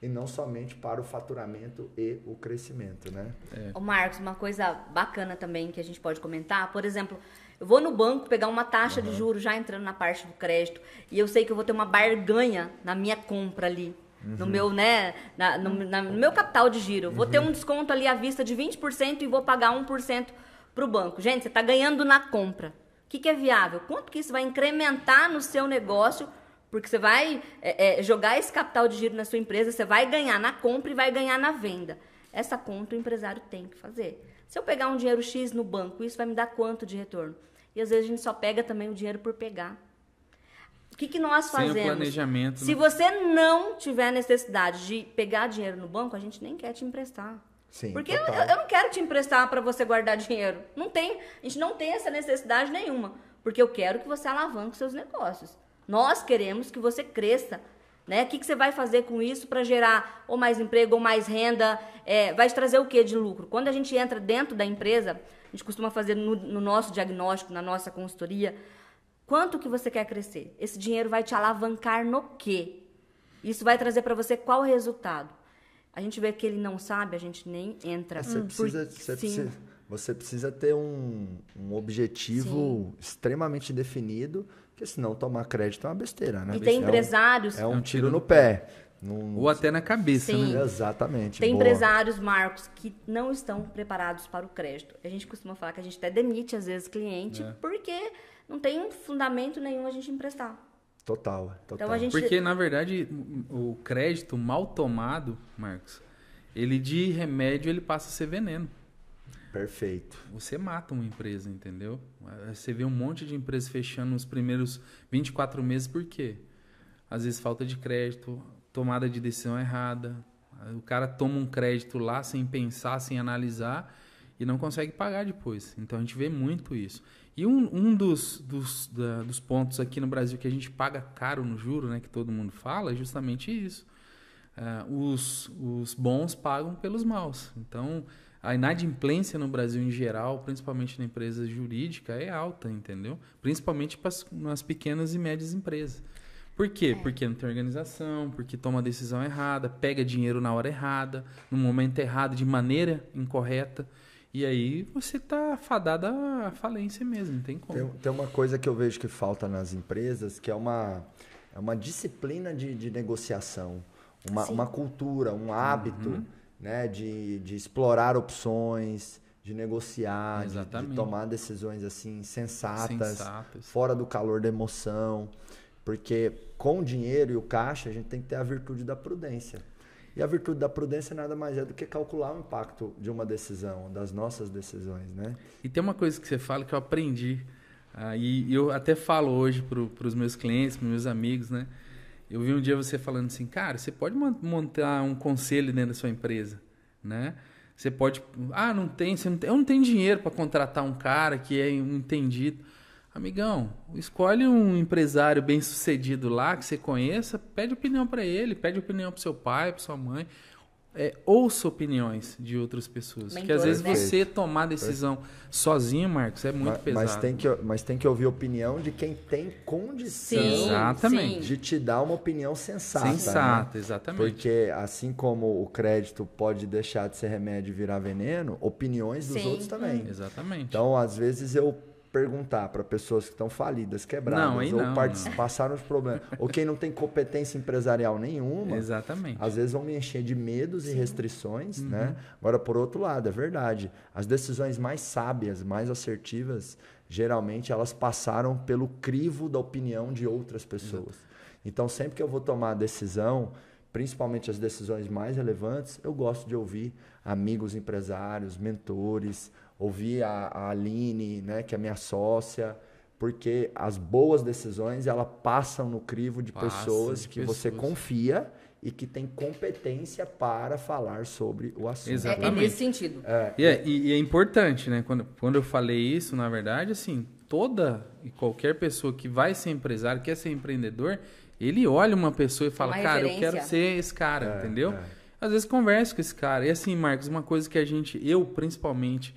e não somente para o faturamento e o crescimento, né? É. Ô Marcos, uma coisa bacana também que a gente pode comentar, por exemplo, eu vou no banco pegar uma taxa uhum. de juros já entrando na parte do crédito e eu sei que eu vou ter uma barganha na minha compra ali uhum. no meu, né, na, no, na, no, meu capital de giro. Vou ter um desconto ali à vista de 20% e vou pagar 1% para o banco. Gente, você está ganhando na compra. O que, que, é viável? Quanto que isso vai incrementar no seu negócio? Porque você vai é, é, jogar esse capital de giro na sua empresa, você vai ganhar na compra e vai ganhar na venda. Essa conta o empresário tem que fazer. Se eu pegar um dinheiro X no banco, isso vai me dar quanto de retorno? E às vezes a gente só pega também o dinheiro por pegar. O que, que nós fazemos? Sem o planejamento. Se né? você não tiver necessidade de pegar dinheiro no banco, a gente nem quer te emprestar. Sim, Porque eu, eu, não quero te emprestar para você guardar dinheiro. Não tem, a gente não tem essa necessidade nenhuma. Porque eu quero que você alavanque seus negócios. Nós queremos que você cresça. Né? O que, que você vai fazer com isso para gerar ou mais emprego ou mais renda? É, vai te trazer o que de lucro? Quando a gente entra dentro da empresa, a gente costuma fazer no, no nosso diagnóstico, na nossa consultoria, Quanto que você quer crescer? Esse dinheiro vai te alavancar no quê? Isso vai trazer para você qual resultado? A gente vê que ele não sabe, a gente nem entra. Você, hum, precisa, você, precisa, você precisa ter um, um objetivo sim. extremamente definido, porque senão tomar crédito é uma besteira, né? E tem é empresários... Um, é um tiro no pé. Num... Ou até na cabeça, Sim. né? Exatamente. Tem Boa. empresários, Marcos, que não estão preparados para o crédito. A gente costuma falar que a gente até demite, às vezes, cliente, é. porque não tem fundamento nenhum a gente emprestar. Total, total. Então, gente... Porque, na verdade, o crédito mal tomado, Marcos, ele de remédio ele passa a ser veneno. Perfeito. Você mata uma empresa, entendeu? Você vê um monte de empresas fechando nos primeiros 24 meses, por quê? Às vezes falta de crédito, tomada de decisão errada. O cara toma um crédito lá sem pensar, sem analisar e não consegue pagar depois. Então a gente vê muito isso. E um, um dos, dos, da, dos pontos aqui no Brasil que a gente paga caro no juro, né, que todo mundo fala, é justamente isso. Uh, os, os bons pagam pelos maus. Então, a inadimplência no Brasil em geral, principalmente na empresa jurídica, é alta, entendeu? Principalmente nas pequenas e médias empresas. Por quê? É. Porque não tem organização, porque toma a decisão errada, pega dinheiro na hora errada, no momento errado, de maneira incorreta. E aí você tá fadada à falência mesmo, não tem como. Tem, tem, uma coisa que eu vejo que falta nas empresas, que é uma, é uma disciplina de, de negociação, uma, uma cultura, um hábito uhum. Né, de, de explorar opções, de negociar, de, de, tomar decisões assim sensatas, sensatas, fora do calor da emoção. Porque com o dinheiro e o caixa, a gente tem que ter a virtude da prudência. E a virtude da prudência nada mais é do que calcular o impacto de uma decisão, das nossas decisões, né? E tem uma coisa que você fala que eu aprendi Ah, e eu até falo hoje para os meus clientes, para meus amigos, né? Eu vi um dia você falando assim, cara, você pode montar um conselho dentro da sua empresa, né? Você pode, ah, não tem, não tem eu não tenho dinheiro para contratar um cara que é um entendido. Amigão, escolhe um empresário bem sucedido lá que você conheça, pede opinião para ele, pede opinião para seu pai, para sua mãe. É, ouça opiniões de outras pessoas. Mentores, porque às vezes né? você tomar decisão sozinho, Marcos, é muito mas, pesado. Mas tem, que, mas tem que ouvir a opinião de quem tem condição sim, exatamente. de te dar uma opinião sensata. Sensata, né? exatamente. Porque assim como o crédito pode deixar de ser remédio e virar veneno, opiniões dos sim. outros também. Exatamente. Então, às vezes eu perguntar para pessoas que estão falidas, quebradas, não, ou não, passaram os problemas, ou quem não tem competência empresarial nenhuma, Exatamente. às vezes vão me encher de medos Sim. e restrições, uhum. né? Agora, por outro lado, é verdade, as decisões mais sábias, mais assertivas, geralmente elas passaram pelo crivo da opinião de outras pessoas. Exato. Então, sempre que eu vou tomar a decisão, principalmente as decisões mais relevantes, eu gosto de ouvir amigos empresários, mentores, ouvir a, a Aline, né, que é minha sócia, porque as boas decisões ela passam no crivo de Passa pessoas de que pessoas. você confia e que tem competência para falar sobre o assunto. Exatamente. É, é nesse sentido. É, e, é, e, é importante, né? Quando, quando eu falei isso, na verdade, assim, toda e qualquer pessoa que vai ser empresário, quer ser empreendedor, ele olha uma pessoa e fala, uma cara, referência. eu quero ser esse cara, é, entendeu? É. Às vezes conversa com esse cara. E assim, Marcos, uma coisa que a gente, eu principalmente,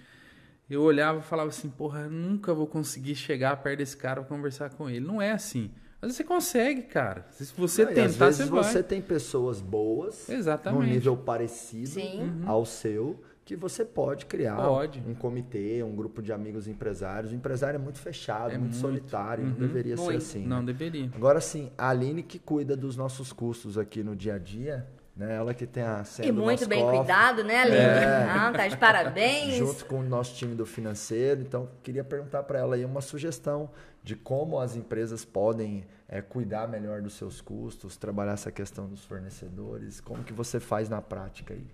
eu olhava e falava assim, porra, nunca vou conseguir chegar perto desse cara pra conversar com ele. Não é assim. Às vezes você consegue, cara. Se você Não, tentar, às vezes você, você tem pessoas boas, Exatamente. num nível parecido Sim. Uhum. ao seu, que você pode criar pode. um comitê, um grupo de amigos empresários. O empresário é muito fechado, é muito, muito, solitário, uhum. não deveria muito. ser assim. Não né? deveria. Agora sim, a Aline que cuida dos nossos custos aqui no dia a dia, né? Ela que tem a senha E muito bem cofre. cuidado, né, Aline? É. Ah, tá de parabéns. Junto com o nosso time do financeiro. Então, queria perguntar para ela aí uma sugestão de como as empresas podem é, cuidar melhor dos seus custos, trabalhar essa questão dos fornecedores. Como que você faz na prática aí?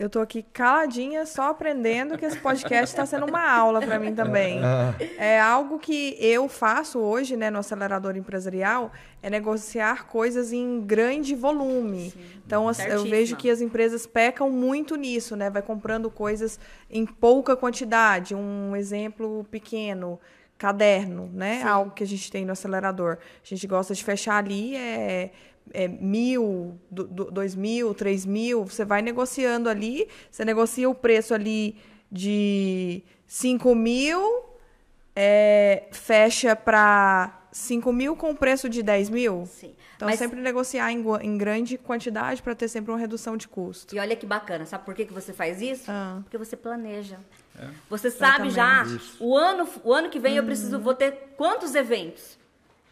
Eu tô aqui caladinha, só aprendendo que esse podcast está sendo uma aula para mim também. É algo que eu faço hoje, né, no acelerador empresarial, é negociar coisas em grande volume. Sim. Então, eu vejo que as empresas pecam muito nisso, né? Vai comprando coisas em pouca quantidade. Um exemplo pequeno, caderno, né? Sim. Algo que a gente tem no acelerador. A gente gosta de fechar ali é é, mil, do, do, dois mil, três mil, você vai negociando ali, você negocia o preço ali de cinco mil, é, fecha para cinco mil com preço de dez mil. Sim. Então, Mas... sempre negociar em, em grande quantidade para ter sempre uma redução de custo. E olha que bacana, sabe por que, que você faz isso? Ah. Porque você planeja. É. Você sabe já, o ano, o ano que vem eu preciso, uhum. vou ter quantos eventos?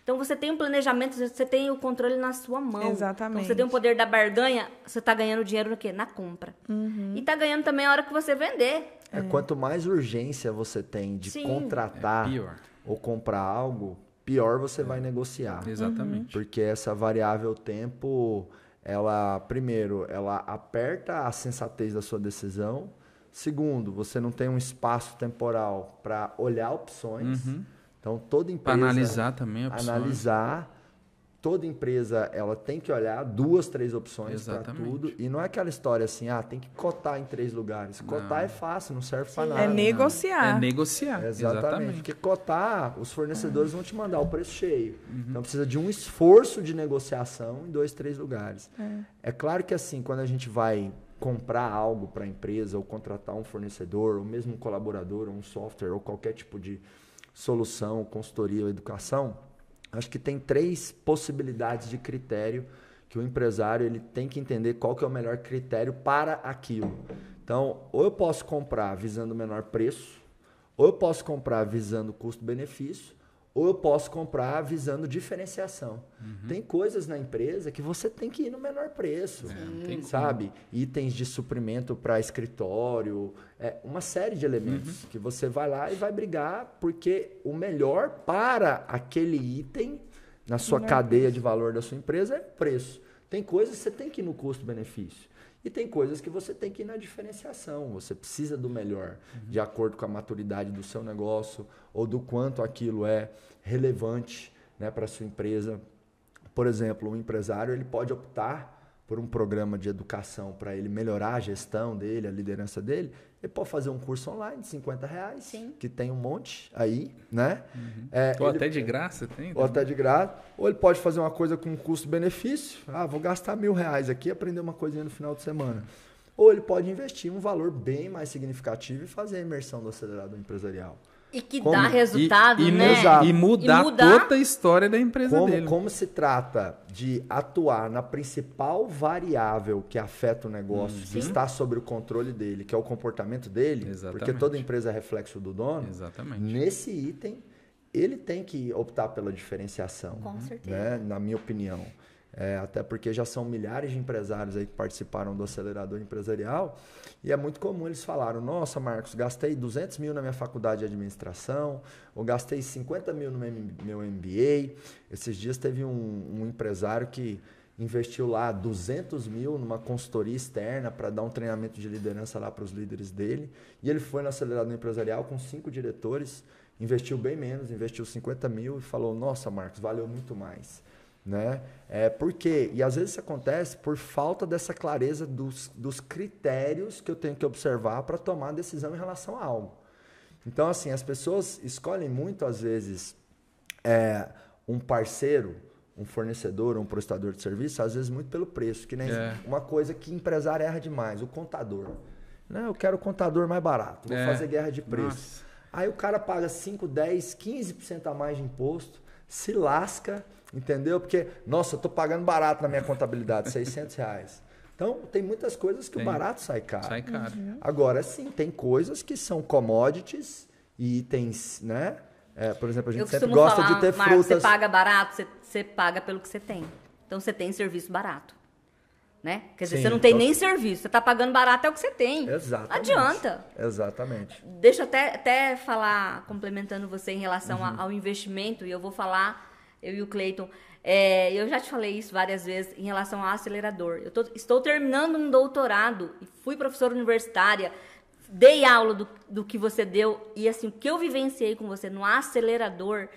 Então você tem um planejamento, você tem o controle na sua mão. Exatamente. Então você tem o poder da barganha, você está ganhando dinheiro no quê? Na compra. Uhum. E está ganhando também a hora que você vender. É, é. Quanto mais urgência você tem de Sim. contratar é ou comprar algo, pior você é. vai negociar. Exatamente. Porque essa variável tempo, ela, primeiro, ela aperta a sensatez da sua decisão. Segundo, você não tem um espaço temporal para olhar opções. Uhum. Então toda empresa analisar também opções. analisar toda empresa ela tem que olhar duas, três opções para tudo e não é aquela história assim, ah, tem que cotar em três lugares. Cotar não. é fácil, não serve para nada. É negociar. Não. É negociar. Exatamente. Exatamente. Porque cotar, os fornecedores vão te mandar o preço cheio. Uhum. Então precisa de um esforço de negociação em dois, três lugares. É, é claro que assim, quando a gente vai comprar algo para a empresa ou contratar um fornecedor, ou mesmo um colaborador, ou um software ou qualquer tipo de solução, consultoria ou educação, acho que tem três possibilidades de critério que o empresário ele tem que entender qual que é o melhor critério para aquilo. Então, ou eu posso comprar visando o menor preço, ou eu posso comprar visando custo-benefício, ou eu posso comprar visando diferenciação. Uhum. Tem coisas na empresa que você tem que ir no menor preço, é, sabe? Itens de suprimento para escritório, é, uma série de elementos uhum. que você vai lá e vai brigar porque o melhor para aquele item na sua cadeia preço. de valor da sua empresa é preço. Tem coisas que você tem que ir no custo-benefício. E tem coisas que você tem que ir na diferenciação. Você precisa do melhor, uhum. de acordo com a maturidade do seu negócio ou do quanto aquilo é relevante né, para a sua empresa. Por exemplo, um empresário ele pode optar por um programa de educação para ele melhorar a gestão dele, a liderança dele, ele pode fazer um curso online de 50 reais, Sim. que tem um monte aí, né? Uhum. É, ou ele, até de graça tem. Ou até de graça. Ou ele pode fazer uma coisa com custo-benefício. Ah, vou gastar mil reais aqui e aprender uma coisinha no final de semana. Ou ele pode investir um valor bem mais significativo e fazer a imersão do acelerador empresarial. E que como, dá resultado, e, e, né? E mudar, e mudar, toda a história da empresa como, dele. Como se trata de atuar na principal variável que afeta o negócio, que está sob o controle dele, que é o comportamento dele, Exatamente. porque toda empresa é reflexo do dono. Exatamente. Nesse item, ele tem que optar pela diferenciação. Com certeza. Né? Na minha opinião. É, até porque já são milhares de empresários aí que participaram do acelerador empresarial e é muito comum eles falaram: Nossa, Marcos, gastei 200 mil na minha faculdade de administração, ou gastei 50 mil no meu MBA. Esses dias teve um, um empresário que investiu lá 200 mil numa consultoria externa para dar um treinamento de liderança lá para os líderes dele. E ele foi no acelerador empresarial com cinco diretores, investiu bem menos, investiu 50 mil e falou: Nossa, Marcos, valeu muito mais né? É, por quê? E às vezes isso acontece por falta dessa clareza dos, dos critérios que eu tenho que observar para tomar decisão em relação a algo. Então, assim, as pessoas escolhem muito, às vezes, é, um parceiro, um fornecedor, um prestador de serviço, às vezes muito pelo preço, que nem é. uma coisa que empresário erra demais, o contador. Não, eu quero o contador mais barato, vou é. fazer guerra de preço. Nossa. Aí o cara paga 5, 10, 15% a mais de imposto, se lasca Entendeu? Porque, nossa, eu tô pagando barato na minha contabilidade, 600 reais. Então, tem muitas coisas que tem. o barato sai caro. Sai caro. Uhum. Agora, sim, tem coisas que são commodities e itens, né? É, por exemplo, a gente sempre gosta falar, de ter Marcos, frutas. Você paga barato, você, você, paga pelo que você tem. Então, você tem serviço barato. Né? Quer dizer, sim, você não tem então... nem serviço, você está pagando barato é o que você tem. Exatamente. Adianta. Exatamente. Deixa eu até, até falar, complementando você em relação uhum. ao investimento, e eu vou falar eu e o Cleiton. É, eu já te falei isso várias vezes em relação ao acelerador. Eu tô, estou terminando um doutorado e fui professora universitária, dei aula do, do que você deu e assim, o que eu vivenciei com você no acelerador,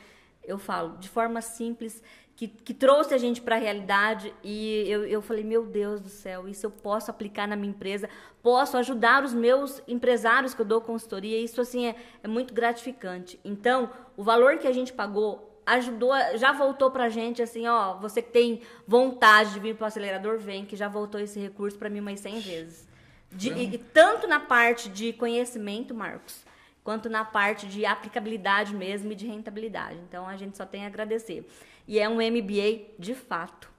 eu falo de forma simples, que, que trouxe a gente para a realidade e eu, eu falei, meu Deus do céu, isso eu posso aplicar na minha empresa, posso ajudar os meus empresários que eu dou consultoria, isso assim é, é muito gratificante. Então, o valor que a gente pagou ajudou, já voltou pra gente assim, ó, você que tem vontade de vir pro acelerador, vem, que já voltou esse recurso para mim umas 100 vezes. De, e, tanto na parte de conhecimento, Marcos, quanto na parte de aplicabilidade mesmo e de rentabilidade. Então a gente só tem a agradecer. E é um MBA de fato.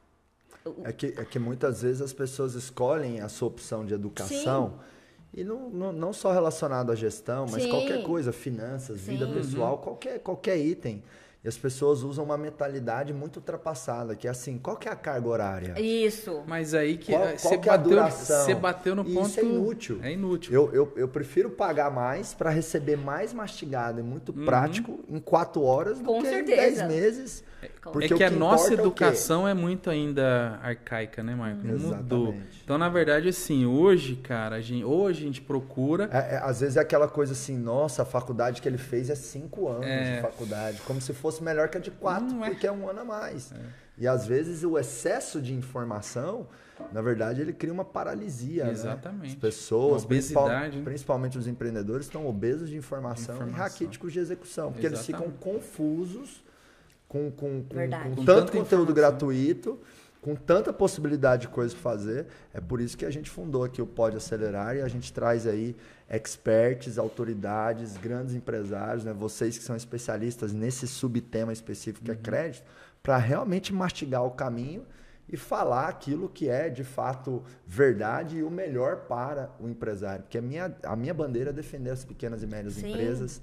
É que, é que muitas vezes as pessoas escolhem a sua opção de educação. Sim. E não, não, não, só relacionado à gestão, mas Sim. qualquer coisa, finanças, Sim. vida pessoal, uhum. qualquer, qualquer item. E as pessoas usam uma mentalidade muito ultrapassada, que é assim, qual que é a carga horária? Isso. Mas aí que qual, você qual que é a duração? Você bateu no ponto. Isso é inútil. É inútil. Eu, eu, eu prefiro pagar mais para receber mais mastigado e muito uhum. prático em quatro horas do Com que certeza. em dez meses. Porque é que a nossa educação é, é, muito ainda arcaica, né, Marco? Não mudou. Então, na verdade, assim, hoje, cara, a gente, hoje a gente procura. É, é, às vezes é aquela coisa assim, nossa, a faculdade que ele fez é cinco anos é. de faculdade, como se fosse melhor que a de quatro, é. porque é um ano a mais. É. E às vezes o excesso de informação, na verdade, ele cria uma paralisia. Né? Exatamente. Né? As pessoas, principal, principalmente os empreendedores, estão obesos de informação, informação. e raquíticos de execução, porque Exatamente. eles ficam confusos com, com, com, com tanto conteúdo gratuito, com tanta possibilidade de coisas para fazer. É por isso que a gente fundou aqui o Pode Acelerar e a gente traz aí experts, autoridades, grandes empresários, né? vocês que são especialistas nesse subtema específico que é uhum. é crédito, para realmente mastigar o caminho e falar aquilo que é de fato verdade e o melhor para o empresário. Porque a minha, a minha bandeira é defender as pequenas e médias Sim. empresas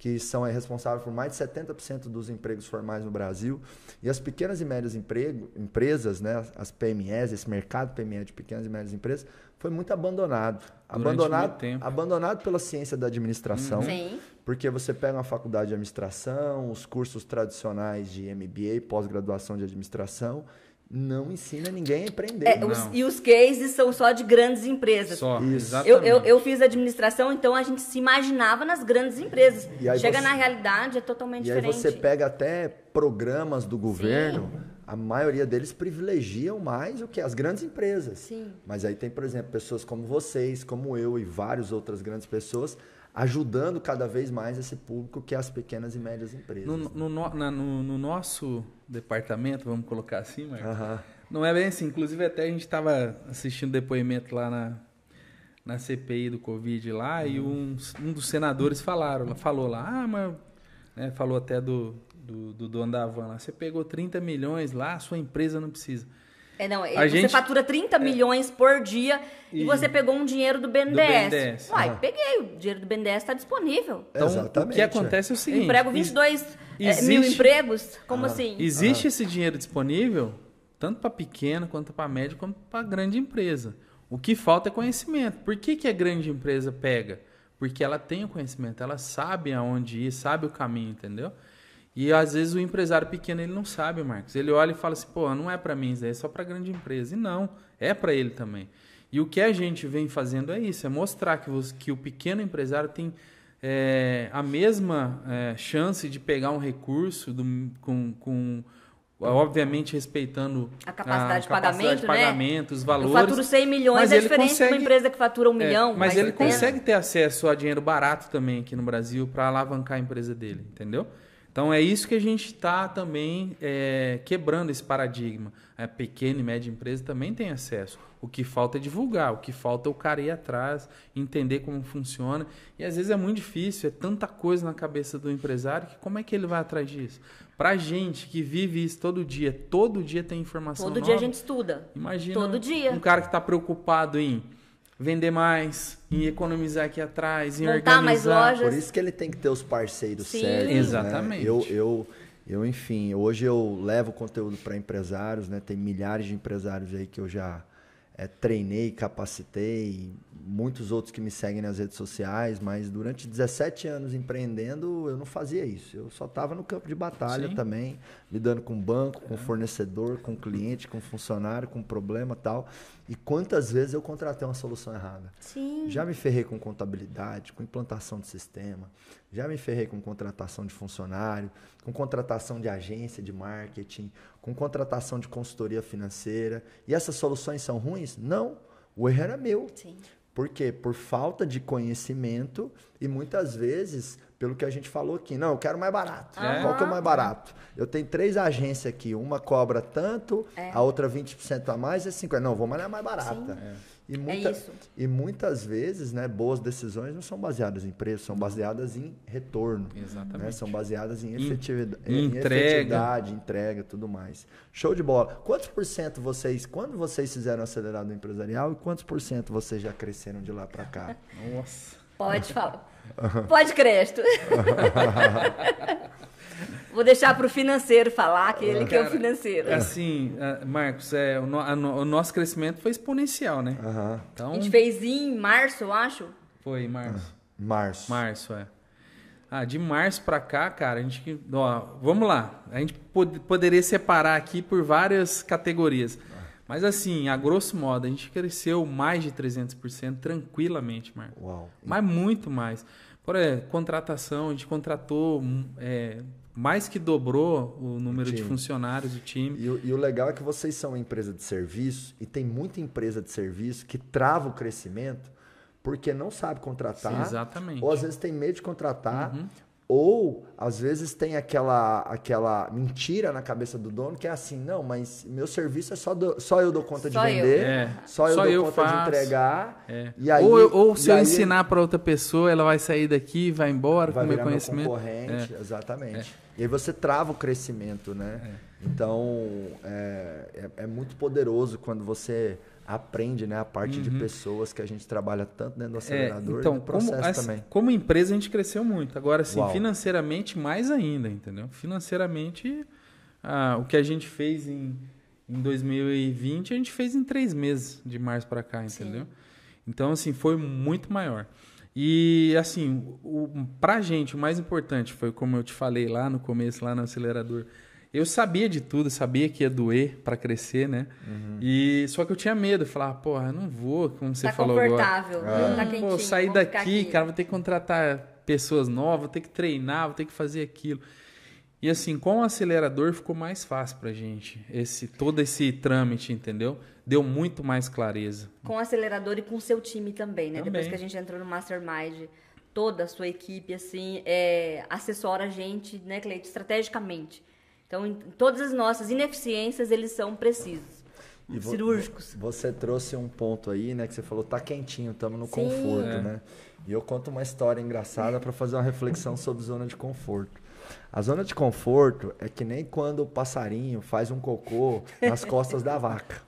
que são responsáveis por mais de 70% dos empregos formais no Brasil. E as pequenas e médias emprego, empresas, né, as PMEs, esse mercado PME de pequenas e médias empresas, foi muito abandonado. Durante abandonado, abandonado pela ciência da administração. Uhum. Porque você pega uma faculdade de administração, os cursos tradicionais de MBA, pós-graduação de administração, não ensina ninguém a empreender. É, os- Não. e os cases são só de grandes empresas. Só, Isso. exatamente. Eu, eu, eu fiz administração, então a gente se imaginava nas grandes empresas. E aí Chega você- na realidade, é totalmente E aí diferente. você pega até programas do governo, a maioria deles privilegiam mais o que as grandes empresas. Sim. Mas aí tem, por exemplo, pessoas como vocês, como eu e várias outras grandes pessoas ajudando cada vez mais esse público que é as pequenas e médias empresas. No, no, no- na- no- no nosso departamento, vamos colocar assim, Marcos, Aham. não é bem assim. Inclusive, até a gente estava assistindo depoimento lá na, na CPI do Covid lá e um, um dos senadores falaram, falou lá, ah, mas... né, falou até do, do, do dono da van lá, você pegou 30 milhões lá, sua empresa não precisa. É, não, A você gente- fatura 30 milhões por dia e, E- você pegou um dinheiro do BNDES. BNDES. Uai, Ah. peguei, o dinheiro do BNDES está disponível. Então, Exatamente. o que acontece é o Eu seguinte... emprego ex- 22 é, existe- mil empregos? Como Ah. assim? Existe esse dinheiro disponível tanto para pequena, quanto para média, quanto para grande empresa. O que falta é conhecimento. Por que, que a grande empresa pega? Porque ela tem o conhecimento, ela sabe aonde ir, sabe o caminho, entendeu? E às vezes o empresário pequeno ele não sabe, Marcos. Ele olha e fala assim: pô, não é para mim, isso é só para grande empresa. E não, é para ele também. E o que a gente vem fazendo é isso: é mostrar que, você- que o pequeno empresário tem é, a mesma é, chance de pegar um recurso do- com, com, obviamente respeitando A capacidade de capacidade pagamento, de né? pagamento, os Eu valores. faturo 100 milhões, mas é diferente de consegue- uma empresa que fatura um É, milhão. mas ele 70. consegue ter acesso a dinheiro barato também aqui no Brasil para alavancar a empresa dele, entendeu? Então é isso que a gente está também é, quebrando esse paradigma. A pequena e média empresa também tem acesso. O que falta é divulgar, o que falta é o cara ir atrás, entender como funciona. E às vezes é muito difícil, é tanta coisa na cabeça do empresário que como é que ele vai atrás disso? Pra gente que vive isso todo dia, todo dia tem informação Todo nova. dia a gente estuda. Imagina Todo dia. um cara que está preocupado em vender mais, em economizar aqui atrás, em Montar mais organizar. lojas. Por isso que ele tem que ter os parceiros Sim. certos. né? Exatamente. Eu, eu, eu, enfim, hoje eu levo conteúdo para empresários, né? Tem milhares de empresários aí que eu já eh, treinei, capacitei, muitos outros que me seguem nas redes sociais, mas durante 17 anos empreendendo, eu não fazia isso. Eu só estava no campo de batalha Sim. também, lidando com banco, com fornecedor, com cliente, com funcionário, com problema e tal. E quantas vezes eu contratei uma solução errada? Sim. Já me ferrei com contabilidade, com implantação de sistema, já me ferrei com contratação de funcionário, com contratação de agência de marketing, com contratação de consultoria financeira. E essas soluções são ruins? Não. O erro era meu. Sim. Por quê? Por falta de conhecimento e muitas vezes pelo que a gente falou aqui. Não, eu quero mais barato. É. Qual que é o mais barato? Eu tenho três agências aqui, uma cobra tanto, É. a outra 20% a mais é 50%. Não, vou mais na mais barata. E, muita- isso. e muitas vezes, né, boas decisões não são baseadas em preço, são baseadas em retorno. Exatamente. né? São baseadas em Em- efetividade, em em entrega. efetividade, entrega, tudo mais. Show de bola. Quantos por cento vocês, quando vocês fizeram acelerado empresarial e quantos por cento vocês já cresceram de lá para cá? Nossa. Pode falar. Pode crédito. Vou deixar para o financeiro falar, que ele que é o financeiro. Assim, ah, Marcos, é, o, no- a o nosso crescimento foi exponencial, né? Aham. Então, A gente fez em março, eu acho. foi março. Março. Março, é. Ah, de março pra cá, cara, a gente. Ó, vamos lá. A gente pod- poderia separar aqui por várias categorias. Mas assim, a grosso modo, a gente cresceu mais de 300% tranquilamente, Marcos. Uau. Mas muito mais. Por exemplo, contratação, a gente contratou hum, é, mais que dobrou o número de time. funcionários do time. E, o- e o legal é que vocês são uma empresa de serviço e tem muita empresa de serviço que trava o crescimento porque não sabe contratar. Sim, exatamente. Ou às vezes tem medo de contratar. Ou às vezes tem aquela, aquela mentira na cabeça do dono que é assim, não, mas meu serviço é só, do- só eu dou conta Só de eu. vender, É, só eu só dou eu conta de faço. entregar. É. E aí, ou, ou se e eu aí ensinar para outra pessoa, ela vai sair daqui, vai embora vai com meu virar meu conhecimento. concorrente, É. exatamente. E aí você trava o crescimento, né? Então é, é, é muito poderoso quando você aprende, né, a parte de pessoas que a gente trabalha tanto dentro do É, acelerador então, e do processo como, assim, também. como empresa a gente cresceu muito. Agora, assim, Uau. financeiramente mais ainda, entendeu? Financeiramente, ah, o que a gente fez em, em 2020, a gente fez em três meses, de março para cá, entendeu? Então, assim, foi muito maior. E, assim, o, pra gente, o mais importante foi, como eu te falei lá no começo, lá no acelerador, Eu sabia de tudo, sabia que ia doer para crescer, né? Uhum. E só que eu tinha medo, falar, porra, eu não vou, como você tá falou agora. confortável, É. tá quentinho. Pô, sair vamos ficar daqui, aqui. cara, vou ter que contratar pessoas novas, vou ter que treinar, vou ter que fazer aquilo. E assim, com o acelerador ficou mais fácil pra gente. Esse, todo esse trâmite, entendeu? Deu muito mais clareza. Com o acelerador e com o seu time também, né? Também. Depois que a gente entrou no Mastermind, toda a sua equipe, assim, é, assessora a gente, né, Cleide, estrategicamente. Então, em todas as nossas ineficiências, eles são precisos. E vo- cirúrgicos. Você trouxe um ponto aí, né, que você falou, tá quentinho, estamos no Sim. conforto, É. né? E eu conto uma história engraçada para fazer uma reflexão sobre zona de conforto. A zona de conforto é que nem quando o passarinho faz um cocô nas costas da vaca.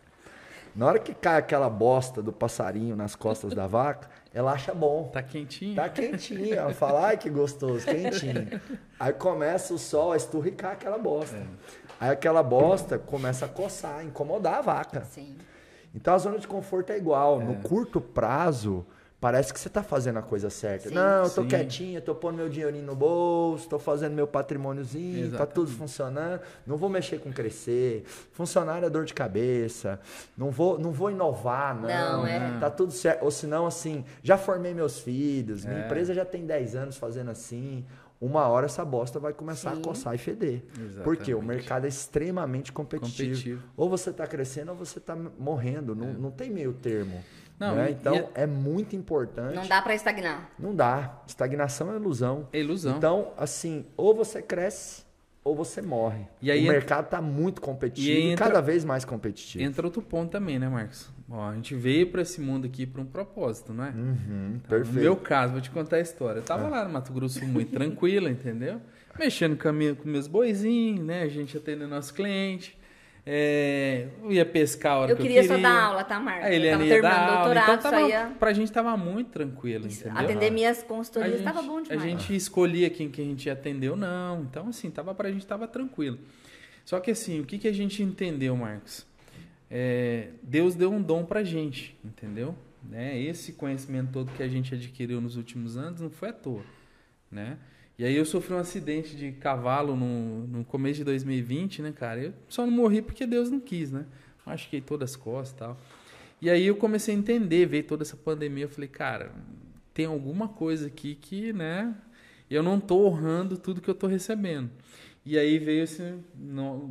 Na hora que cai aquela bosta do passarinho nas costas da vaca, ela acha bom. Tá quentinho? Tá quentinho. Ela fala, ai que gostoso, quentinho. Aí começa o sol a esturricar aquela bosta. Aí aquela bosta começa a coçar, incomodar a vaca. Sim. Então a zona de conforto é igual. No curto prazo, parece que você tá fazendo a coisa certa. Sim. Não, eu tô Sim. quietinho, eu tô pondo meu dinheirinho no bolso, tô fazendo meu patrimôniozinho, tá tudo Exatamente. funcionando. Não vou mexer com crescer. Funcionário é dor de cabeça. Não vou, não vou inovar, não. Não, é. Tá tudo certo. Ou senão, assim, já formei meus filhos, minha É. empresa já tem 10 anos fazendo assim. Uma hora essa bosta vai começar Sim. a coçar e feder. Exatamente. Porque o mercado é extremamente competitivo. Competitivo. Ou você está crescendo ou você está morrendo. Não, não tem meio termo. Não, né? Então e é- é muito importante. Não dá pra estagnar. Não dá. Estagnação é ilusão. É ilusão. Então, assim, ou você cresce ou você morre. E aí o entra- mercado está muito competitivo E entra- cada vez mais competitivo. Entra outro ponto também, né, Marcos? Ó, a gente veio para esse mundo aqui por um propósito, não é? Uhum, Tá, perfeito. No meu caso, vou te contar a história. Eu tava lá no Mato Grosso muito tranquilo, entendeu? Mexendo com, a minha- com meus boizinhos, né? A gente atendendo nosso cliente. É, eu ia pescar a hora Eu que queria, eu queria. só dar aula, tá, Marcos? A eu Eliana tava ia dar aula. doutorado, Então, só tava, ia pra gente tava muito tranquilo, entendeu? atender minhas A consultorias. gente, Tava bom a demais. gente escolhia quem que a gente ia atender ou não. Então, assim, tava pra gente tava tranquilo. Só que assim, o que, que a gente entendeu, Marcos? É, Deus deu um dom pra gente, entendeu? Né? Esse conhecimento todo que a gente adquiriu nos últimos anos não foi à toa, né? E aí eu sofri um acidente de cavalo no, no começo de 2020, né, cara? Eu só não morri porque Deus não quis, né? Machuquei todas as costas e tal. E aí eu comecei a entender, veio toda essa pandemia, eu falei, cara, tem alguma coisa aqui que, né, eu não tô honrando tudo que eu tô recebendo. E aí veio esse,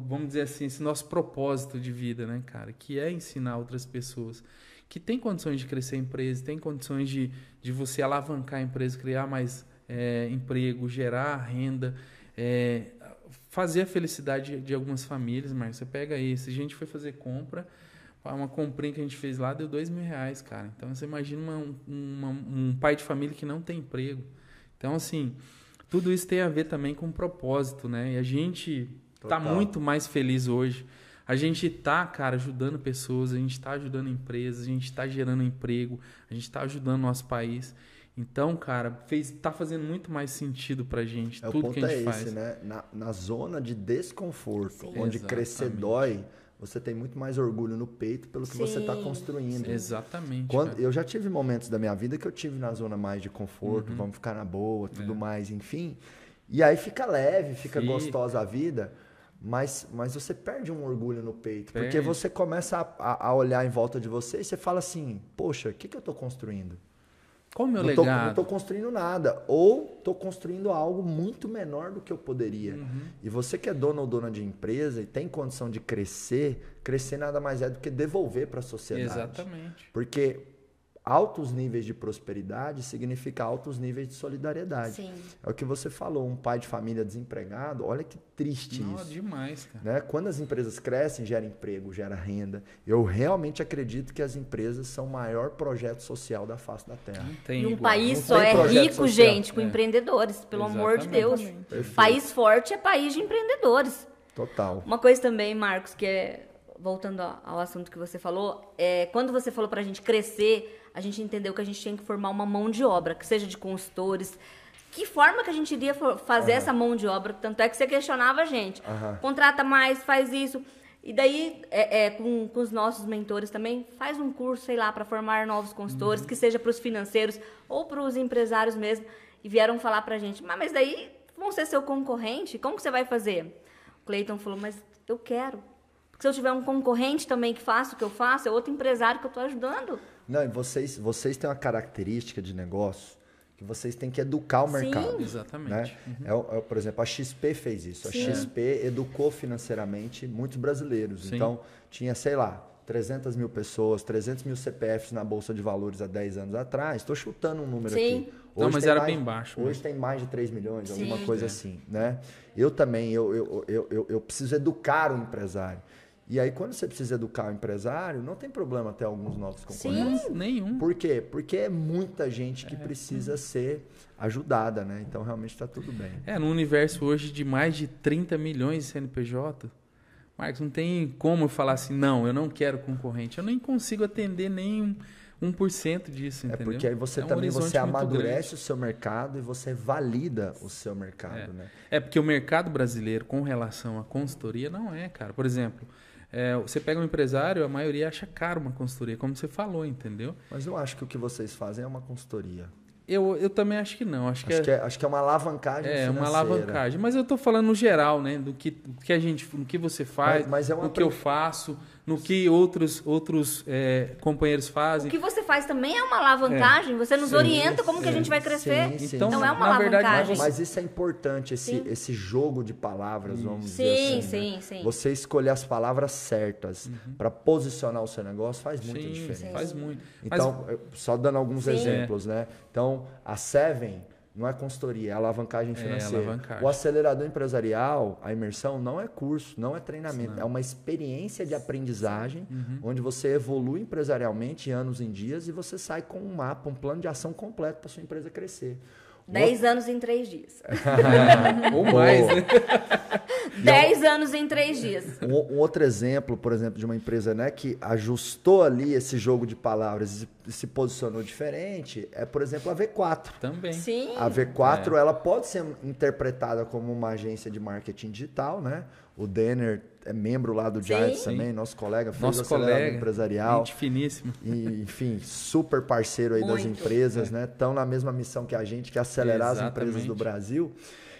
vamos dizer assim, esse nosso propósito de vida, né, cara, que é ensinar outras pessoas que tem condições de crescer a empresa, tem condições de, de você alavancar a empresa, criar mais é, emprego, gerar renda, é, fazer a felicidade de, algumas famílias, Marcos. Você pega aí, se a gente foi fazer compra, uma comprinha que a gente fez lá deu dois mil reais, cara. Então você imagina uma- uma- um pai de família que não tem emprego. Então, assim, tudo isso tem a ver também com propósito, né? E a gente tá Total. muito mais feliz hoje. A gente tá, cara, ajudando pessoas, a gente tá ajudando empresas, a gente tá gerando emprego, a gente tá ajudando nosso país. Então, cara, fez, tá fazendo muito mais sentido pra gente, É, o tudo ponto que a é gente esse, faz. né? Na, na zona de desconforto, Sim. onde crescer Exatamente. dói, você tem muito mais orgulho no peito pelo que você está Sim. construindo. Exatamente. Quando, eu já tive momentos da minha vida que eu tive na zona mais de Uhum. conforto, vamos ficar na boa, É. tudo mais, enfim. E aí fica leve, fica Fica. gostosa a vida, mas, mas você perde um orgulho no peito. Porque Perde. você começa a, a- a olhar em volta de você e você fala assim, poxa, o que, que eu estou construindo? Qual o meu não, tô, legado? não tô construindo nada. Ou tô construindo algo muito menor do que eu poderia. Uhum. E você que é dono ou dona de empresa e tem condição de crescer, crescer nada mais é do que devolver para a sociedade. Exatamente. Porque altos níveis de prosperidade significa altos níveis de solidariedade. Sim. É o que você falou, um pai de família desempregado, olha que triste Não, isso. demais, cara. Né? Quando as empresas crescem, gera emprego, gera renda. Eu realmente acredito que as empresas são o maior projeto social da face da Terra. Não tem E um igual. país Não só é rico, social. gente, com É. empreendedores, pelo amor de Deus. Exatamente. Perfeito. País forte é país de empreendedores. Total. Uma coisa também, Marcos, que é voltando ao assunto que você falou, é quando você falou pra gente crescer, a gente entendeu que a gente tinha que formar uma mão de obra, que seja de consultores. Que forma que a gente iria fazer essa mão de obra? Tanto é que você questionava a gente. Aham. Contrata mais, faz isso. E daí, é, é, com, com os nossos mentores também, faz um curso, sei lá, para formar novos consultores, que seja para os financeiros ou para os empresários mesmo. E vieram falar pra gente, mas, mas daí vão ser seu concorrente? Como que você vai fazer? O Cleiton falou, mas eu quero. Porque se eu tiver um concorrente também que faça o que eu faço, é outro empresário que eu estou ajudando. Não, e vocês, vocês têm uma característica de negócio que vocês têm que educar o Sim. mercado. Exatamente. Né? É, o- é, por exemplo, a XP fez isso. A XP educou financeiramente muitos brasileiros. Sim. Então, tinha, sei lá, 300 mil pessoas, 300 mil CPFs na Bolsa de Valores há 10 anos atrás. Estou chutando um número Sim. aqui. Não, mas era mais- bem baixo Hoje mesmo. tem mais de 3 milhões, alguma Sim. coisa É. assim. Né? Eu também, eu, eu, eu, eu, eu preciso educar o empresário. E aí, quando você precisa educar o empresário, não tem problema ter alguns novos concorrentes. Sim. Nenhum. Por quê? Porque é muita gente que precisa ser ajudada, né? Então realmente está tudo bem. É, no universo hoje de mais de 30 milhões de CNPJ, Marcos, não tem como eu falar assim, não, eu não quero concorrente. Eu nem consigo atender nem um, 1% disso, É entendeu? porque aí você É um também você amadurece o seu mercado e você valida o seu mercado, É. né? É porque o mercado brasileiro, com relação à consultoria, não é, cara. Por exemplo, é, você pega um empresário, a maioria acha caro uma consultoria, como você falou, entendeu? Mas eu acho que o que vocês fazem é uma consultoria. Eu, eu também acho que não. Acho que Acho é, que é, acho que é uma alavancagem é uma financeira. alavancagem. Mas eu tô falando no geral, né? Do que, do que a gente, no que você faz, Mas- mas é uma no que eu faço, no que outros, outros é, companheiros O fazem. que você faz também é uma alavancagem. Você nos Sim, orienta como que a gente vai sim, crescer. sim, Então, Então é uma na verdade, alavancagem. Mas isso é importante, esse, Sim. esse jogo de palavras, vamos dizer Sim, assim. sim, né? sim. Você escolher as palavras certas para posicionar o seu negócio faz muita Sim, diferença. faz muito. Então, eu- só dando alguns Sim. exemplos, né? Então, a Seven não é consultoria, é alavancagem financeira. alavancagem. O acelerador empresarial, a imersão, não é curso, não é treinamento, é uma experiência de aprendizagem, Uhum. onde você evolui empresarialmente anos em dias e você sai com um mapa, um plano de ação completo para sua empresa crescer. Dez anos em três dias. É, ou mais, né? Dez anos em três dias. Um, um outro exemplo, por exemplo, de uma empresa né, que ajustou ali esse jogo de palavras e se posicionou diferente, é, por exemplo, a V4. Também. Sim. A V4 ela pode ser interpretada como uma agência de marketing digital, né? O Denner é membro lá do Sim. Giants também, nosso colega, fez Nosso colega, empresarial. gente finíssimo. E, enfim, super parceiro aí das Muito. empresas, né? Estão na mesma missão que a gente, que é acelerar as empresas do Exatamente. Brasil.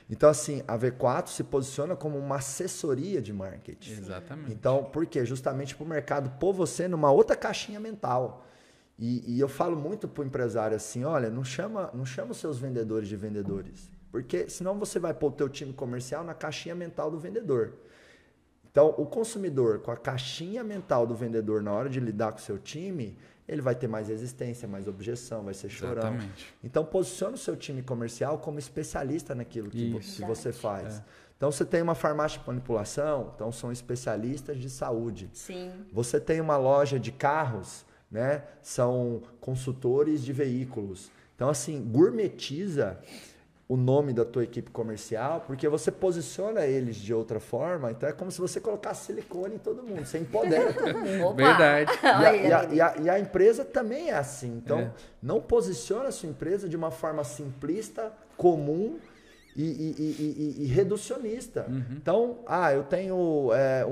Então, assim, a V4 se posiciona como uma assessoria de marketing. Exatamente. Então, por quê? Justamente para o mercado pôr você numa outra caixinha mental. E, e eu falo muito para o empresário assim, olha, não chama, não chama os seus vendedores de vendedores. Porque senão você vai pôr o teu time comercial na caixinha mental do vendedor. Então, o consumidor com a caixinha mental do vendedor na hora de lidar com o seu time, ele vai ter mais resistência, mais objeção, vai ser chorão. Exatamente. Então, posicione o seu time comercial como especialista naquilo que, vo- Isso. que você faz. É. Então, você tem uma farmácia de manipulação, então são especialistas de saúde. Sim. Você tem uma loja de carros, né? São consultores de veículos. Então, assim, gourmetiza o nome da tua equipe comercial, porque você posiciona eles de outra forma. Então, é como se você colocasse silicone em todo mundo. Você empodera todo mundo. Opa. Verdade. E a, e a- e a- e a empresa também é assim. Então, É. não posiciona a sua empresa de uma forma simplista, comum e, e- e- e- e reducionista. Então, ah, eu tenho, é, um,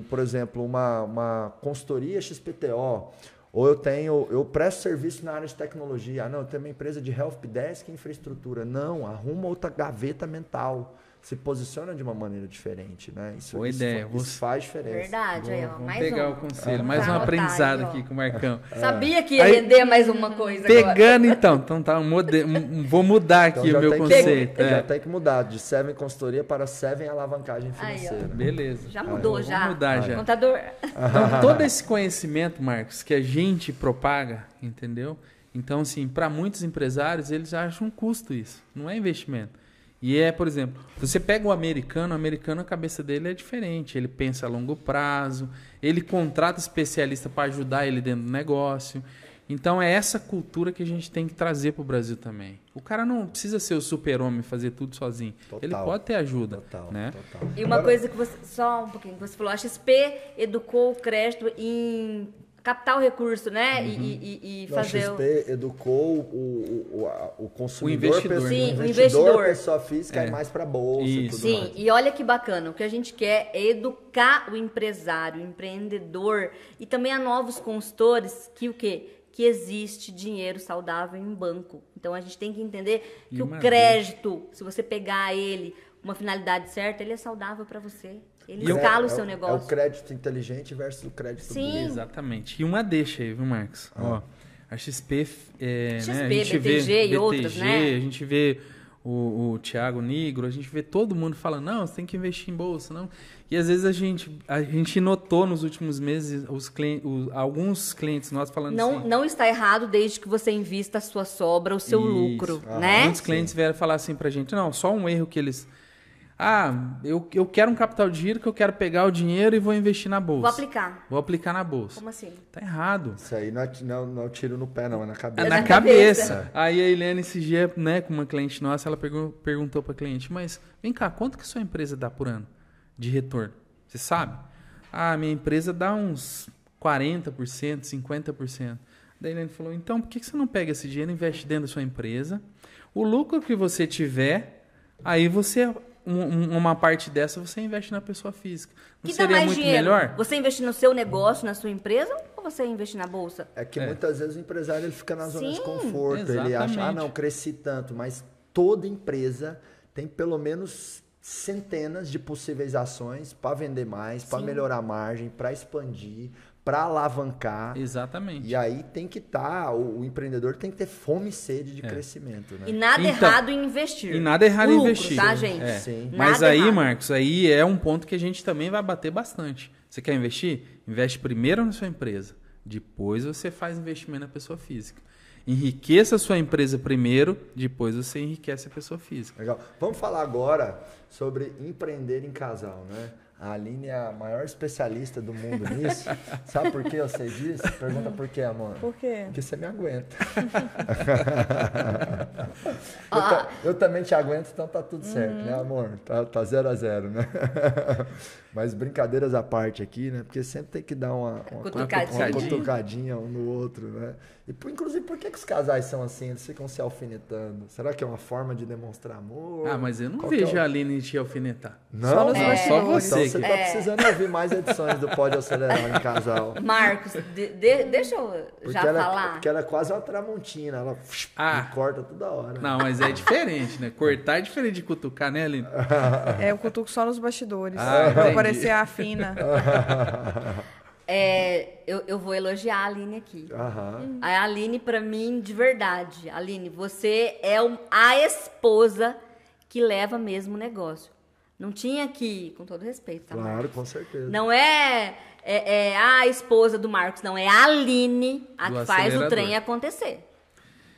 um, por exemplo, uma, uma consultoria XPTO. Ou eu tenho, eu presto serviço na área de tecnologia. Ah, não, eu tenho uma empresa de helpdesk e infraestrutura. Não, arruma outra gaveta mental. Se posiciona de uma maneira diferente, né? Isso, Boa isso, ideia. isso Você- faz diferença. Verdade, aí, ó. Vamos Mais pegar um. o conselho. Tá Mais um aprendizado aí, aqui com o Marcão. Sabia que ia Aí- render mais uma coisa agora. Pegando então, então tá, mode- vou mudar aqui Então o meu tem conceito. Que, é. Já tem que mudar de Seven consultoria para Seven alavancagem Aí, financeira. Beleza. Já mudou, Vamos já. mudar já. Contador. Então, todo esse conhecimento, Marcos, que a gente propaga, entendeu? Então, assim, para muitos empresários, eles acham um custo isso, não é investimento. E é, por exemplo, você pega o americano, o americano, a cabeça dele é diferente. Ele pensa a longo prazo, ele contrata especialista para ajudar ele dentro do negócio. Então, é essa cultura que a gente tem que trazer para o Brasil também. O cara não precisa ser o super-homem fazer tudo sozinho. Total. Ele pode ter ajuda, Total, né? total. E uma Agora- coisa que você. Só um pouquinho, que você falou, a XP educou o crédito em captar o recurso, né? E- E, e- e Não, a fazer. o- XP educou o, o, o, consumidor, O investidor, pessoa- né? Sim, o investidor, pessoa física, É. e mais para bolsa e tudo Sim, mais. e olha que bacana. O que a gente quer é educar o empresário, o empreendedor e também a novos consultores que o quê? que existe dinheiro saudável em banco. Então a gente tem que entender que E o crédito, se você pegar ele uma finalidade certa, ele é saudável para você. Ele E escala o É seu É negócio. o crédito inteligente versus o crédito Sim. Exatamente. E uma deixa aí, viu, Marcos? Ó, a XP, é, XP, né, a gente BTG vê e outras, BTG, né? a gente vê o, o Thiago Negro, a gente vê todo mundo falando, não, você tem que investir em bolsa, não. E às vezes a gente, a gente notou nos últimos meses os clientes, os- alguns clientes nossos falando Não, assim. não está errado desde que você invista a sua sobra, o seu Isso. lucro, Aham. né? Muitos clientes vieram falar assim pra gente, não, só um erro que eles. Ah, eu, eu quero um capital de giro que eu quero pegar o dinheiro e vou investir na bolsa. Vou aplicar. Vou aplicar na bolsa. Como assim? Tá errado. Isso aí não é, não, não é tiro no pé, não, é na É cabeça. na na cabeça. cabeça. Aí a Helene, esse dia, né, com uma cliente nossa, ela pergun- perguntou pra cliente, mas vem cá, quanto que sua empresa dá por ano de retorno? Você sabe? Ah, minha empresa dá uns 40%, 50%. Daí a Helene falou, então por que que você não pega esse dinheiro e investe dentro da sua empresa? O lucro que você tiver, aí você, um- um- uma parte dessa você investe na pessoa física. Não que dá seria mais muito dinheiro? melhor? Você investir no seu negócio, na sua empresa, ou você investir na bolsa? É que É. muitas vezes o empresário ele fica na zona de Sim, conforto. Ele acha, ah, exatamente. não, cresci tanto. Mas toda empresa tem pelo menos centenas de possíveis ações para vender mais, para melhorar a margem, para expandir, para alavancar. Exatamente. E aí tem que estar, o, o empreendedor tem que ter fome e sede de É. crescimento, né? E nada Então, errado em investir. E nada errado em Lucro, investir. tá, gente? É. Sim. Mas Nada aí, errado. Marcos, aí é um ponto que a gente também vai bater bastante. Você quer investir? Investe primeiro na sua empresa. Depois você faz investimento na pessoa física. Enriqueça a sua empresa primeiro, depois você enriquece a pessoa física. Legal. Vamos falar agora sobre empreender em casal, né? A Aline é a maior especialista do mundo nisso. Sabe por que eu sei disso? Pergunta por quê, amor. Por quê? Porque você me aguenta. eu, Ah. ta- eu também te aguento, então tá tudo certo, né, amor? Tá, tá zero a zero, né? Mas brincadeiras à parte aqui, né? Porque sempre tem que dar uma, uma, Cutucadinha. uma cutucadinha um no outro, né? E, por- inclusive, por que, que os casais são assim? Eles ficam se alfinetando? Será que é uma forma de demonstrar amor? Ah, mas eu não Qual é vejo o- a Aline te alfinetar. Não? Só Então bastidores. Só você você que- tá precisando ouvir mais edições do Pode Acelerar em Casal. Marcos, de- de- deixa eu Porque já ela, falar. porque ela é quase uma tramontina, ela Ah. me corta toda hora. Não, mas é diferente, né? Cortar é diferente de cutucar, né, Aline? É, eu cutuco só nos bastidores. Ah, entendi. Parecer a fina. É, eu, eu vou elogiar a Aline aqui. Aham. A Aline, pra mim, de verdade. Aline, você é um- a esposa que leva mesmo o negócio. Não tinha que, com todo respeito, tá? Claro, Marcos? com certeza. Não é, é, é a esposa do Marcos, não. É a Aline a Do que faz o trem acontecer.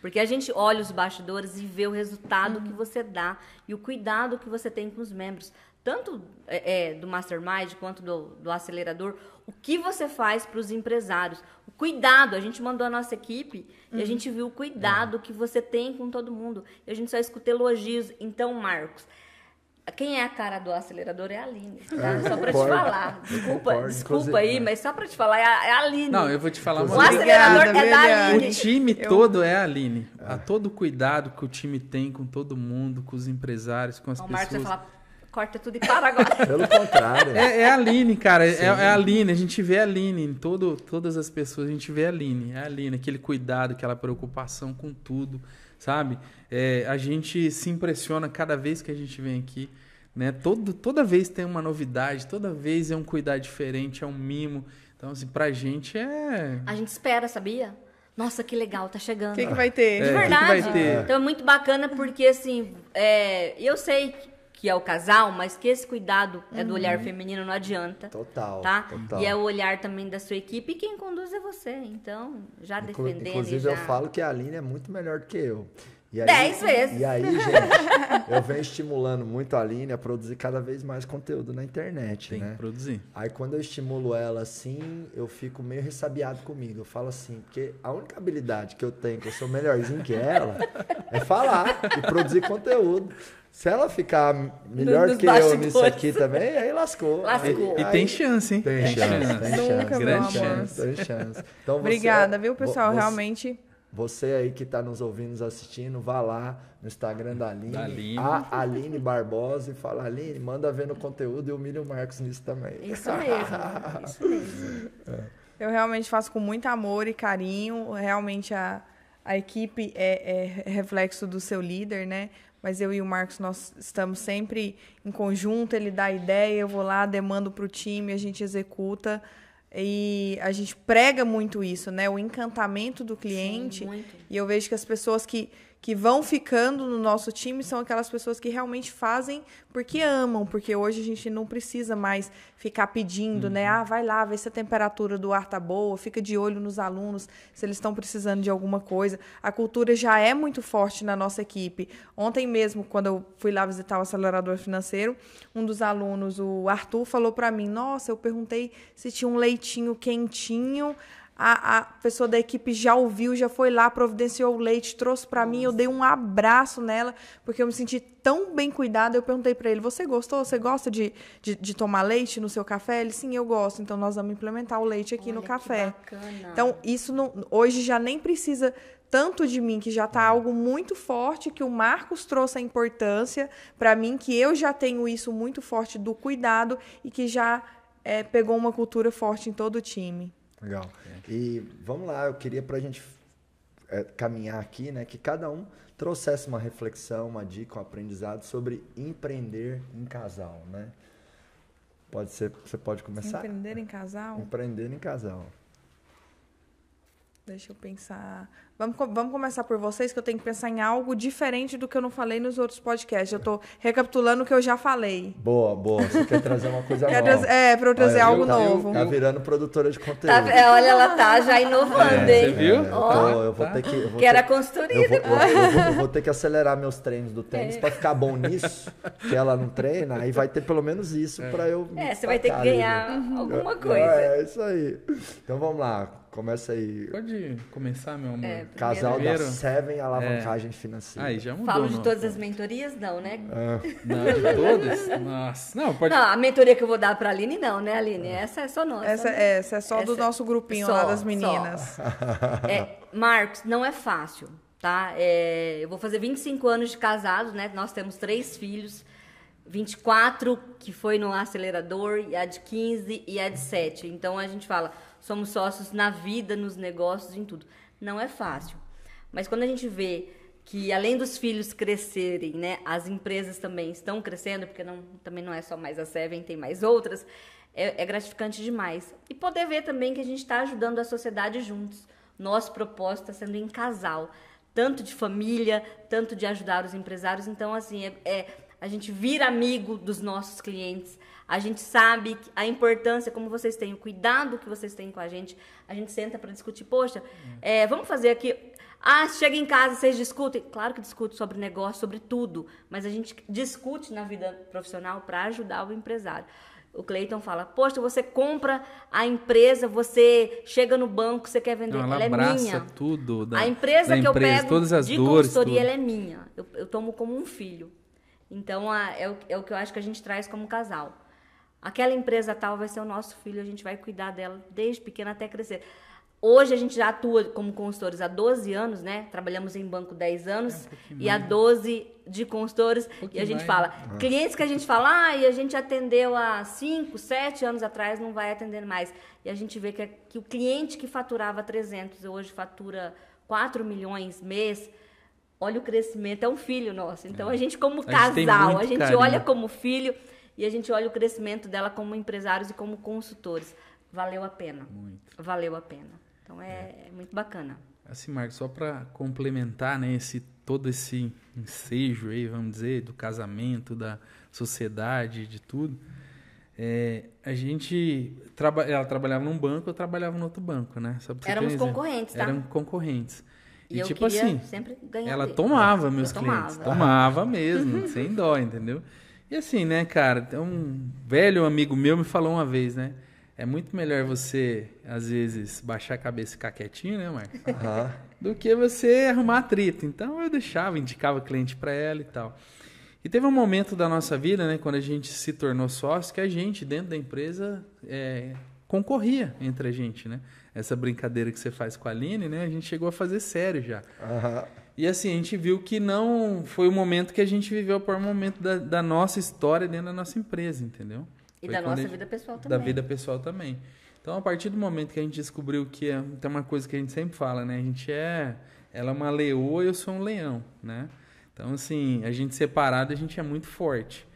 Porque a gente olha os bastidores e vê o resultado que você dá e o cuidado que você tem com os membros. Tanto é, é, do Mastermind quanto do, do acelerador. O que você faz para os empresários. O cuidado. A gente mandou a nossa equipe e a gente viu o cuidado que você tem com todo mundo. E a gente só escuta elogios. Então, Marcos, quem é a cara do acelerador é a Aline. tá? Só para te falar. Desculpa, Concordo, desculpa aí, é. mas só para te falar, é a, é a Aline. Não, eu vou te falar O uma coisa. acelerador Obrigada, é da. Aline. O time todo é a Aline. A todo o cuidado que o time tem com todo mundo, com os empresários, com as O Marcos vai pessoas. falar, corta tudo e para agora. Pelo contrário. É, é a Aline, cara. É, é a Aline. A gente vê a Aline em todo, todas as pessoas. A gente vê a Aline. É a Aline, aquele cuidado, aquela preocupação com tudo, sabe? É, a gente se impressiona cada vez que a gente vem aqui. Né? Todo, toda vez tem uma novidade, toda vez é um cuidar diferente, é um mimo. Então, assim, pra gente é. A gente espera, sabia? Nossa, que legal, tá O chegando. que, que vai ter? É, De que que verdade. vai ter? Então é muito bacana porque, assim, é, eu sei que é o casal, mas que esse cuidado é do olhar feminino, não adianta. Total. Tá? total. E é o olhar também da sua equipe e quem conduz é você. Então, já defendendo Inclusive, já... eu falo que a Aline é muito melhor do que eu. E aí, Dez vezes. E aí, gente, eu venho estimulando muito a Aline a produzir cada vez mais conteúdo na internet, Tem né? que produzir. Aí quando eu estimulo ela assim, eu fico meio ressabiado comigo. Eu falo assim, porque a única habilidade que eu tenho, que eu sou melhorzinho que ela, é falar e produzir conteúdo. Se ela ficar melhor Nos que eu nisso aqui também, aí lascou. Lascou. Aí- E tem chance, hein? Tem chance, tem Nunca, chance, meu tem chance, tem chance. Então você- Obrigada, viu, pessoal? você- Realmente. Você aí que está nos ouvindo, nos assistindo, vá lá no Instagram da Aline, Da Aline. a Aline Barbosa, e fala, Aline, manda ver no conteúdo e humilha o Marcos nisso também. Isso mesmo, isso mesmo. Eu realmente faço com muito amor e carinho. Realmente a, a equipe é, é reflexo do seu líder, né? Mas eu e o Marcos, nós estamos sempre em conjunto. Ele dá ideia, eu vou lá, demando para o time, a gente executa. E a gente prega muito isso, né? O encantamento do cliente. Sim, e eu vejo que as pessoas que que vão ficando no nosso time são aquelas pessoas que realmente fazem porque amam, porque hoje a gente não precisa mais ficar pedindo, né? uhum. né? Ah, vai lá, vê se a temperatura do ar tá boa, fica de olho nos alunos, se eles estão precisando de alguma coisa. A cultura já é muito forte na nossa equipe. Ontem mesmo, quando eu fui lá visitar o acelerador financeiro, um dos alunos, o Arthur, falou para mim: "Nossa, eu perguntei se tinha um leitinho quentinho a, a pessoa da equipe já ouviu, já foi lá, providenciou o leite, trouxe para mim, eu dei um abraço nela, porque eu me senti tão bem cuidada. Eu perguntei para ele: Você gostou? Você gosta de, de, de, tomar leite no seu café? Ele: Sim, eu gosto. Então nós vamos implementar o leite aqui Olha, no café. bacana. Então, isso não, hoje já nem precisa tanto de mim, que já está algo muito forte, que o Marcos trouxe a importância para mim, que eu já tenho isso muito forte do cuidado e que já é, pegou uma cultura forte em todo o time. Legal. E vamos lá, eu queria para a gente é, caminhar aqui, né, que cada um trouxesse uma reflexão, uma dica, um aprendizado sobre empreender em casal, né? Pode ser, você pode começar? Empreender em casal? Empreender em casal. Deixa eu pensar. Vamos, vamos começar por vocês, que eu tenho que pensar em algo diferente do que eu não falei nos outros podcasts. Eu estou recapitulando o que eu já falei. Boa, boa. Você quer trazer uma coisa nova. É, para eu trazer olha, algo tá, novo. Tá virando produtora de conteúdo. Tá, é, olha, ela tá já inovando, é, hein? Você viu? É, eu, eu, vou ter que... que era consultoria. Eu vou, eu, vou, eu vou, ter que acelerar meus treinos do tênis é. para ficar bom nisso, que ela não treina, aí vai ter pelo menos isso é. para eu... É, você vai ter que ganhar ali, né? alguma coisa. É, isso aí. Então vamos lá. Começa aí. Pode começar, meu amor. É, Casal primeiro... da Seven Alavancagem é. Financeira. Aí já mudou. Falo de todas as mentorias? Não, né? É. Não, de todas? Nossa. Não, pode... não, a mentoria que eu vou dar pra Aline, não, né, Aline? Essa é só nossa. Essa, né? essa é só essa do nosso grupinho só, lá das meninas. É, Marcos, não é fácil, tá? É, eu vou fazer 25 anos de casado, né? Nós temos três filhos. 24 que foi no acelerador, e a de 15 e a de 7. Então a gente fala, somos sócios na vida, nos negócios, em tudo. Não é fácil. Mas quando a gente vê que além dos filhos crescerem, né, as empresas também estão crescendo, porque não, também não é só mais a Seven, tem mais outras, é, é gratificante demais. E poder ver também que a gente está ajudando a sociedade juntos. Nosso propósito está sendo em casal, tanto de família, tanto de ajudar os empresários. Então, assim, é, é a gente vira amigo dos nossos clientes, a gente sabe a importância, como vocês têm, o cuidado que vocês têm com a gente. A gente senta para discutir, poxa, é, vamos fazer aqui. Ah, chega em casa, vocês discutem? Claro que discute sobre negócio, sobre tudo, mas a gente discute na vida profissional para ajudar o empresário. O Cleiton fala: Poxa, você compra a empresa, você chega no banco, você quer vender, Não, ela, ela é minha. tudo da, a empresa da que empresa, eu pego todas as de dores, consultoria, tudo. ela é minha. Eu, eu tomo como um filho. Então, a, é, o, é o que eu acho que a gente traz como casal. Aquela empresa tal vai ser o nosso filho, a gente vai cuidar dela desde pequena até crescer. Hoje a gente já atua como consultores há 12 anos, né? Trabalhamos em banco 10 anos é um e há 12 de consultores. Um e a gente mais. fala, ah. clientes que a gente fala, ah, e a gente atendeu há 5, 7 anos atrás, não vai atender mais. E a gente vê que, que o cliente que faturava 300 hoje fatura 4 milhões mês. Olha o crescimento, é um filho nosso. Então é. a gente como a casal, gente a gente olha como filho e a gente olha o crescimento dela como empresários e como consultores. Valeu a pena. Muito. Valeu a pena. Então é, é muito bacana. Assim, Marcos, só para complementar, né, esse todo esse ensejo aí, vamos dizer, do casamento, da sociedade, de tudo. É, a gente traba, ela trabalhava num banco, eu trabalhava no outro banco, né? Éramos concorrentes, tá? Eram concorrentes. E, e tipo assim, ela dele. tomava meus eu clientes, tomava, tomava mesmo, sem dó, entendeu? E assim, né, cara, um velho amigo meu me falou uma vez, né? É muito melhor você, às vezes, baixar a cabeça e ficar quietinho, né, Marcos? Uhum. Do que você arrumar atrito. Então eu deixava, indicava cliente para ela e tal. E teve um momento da nossa vida, né, quando a gente se tornou sócio, que a gente, dentro da empresa, é, concorria entre a gente, né? Essa brincadeira que você faz com a Aline, né? A gente chegou a fazer sério já. Uhum. E assim, a gente viu que não foi o momento que a gente viveu por um momento da, da nossa história dentro da nossa empresa, entendeu? E foi da nossa gente, vida pessoal também. Da vida pessoal também. Então, a partir do momento que a gente descobriu que é, tem uma coisa que a gente sempre fala, né? A gente é, ela é uma leoa e eu sou um leão, né? Então, assim, a gente separado, a gente é muito forte.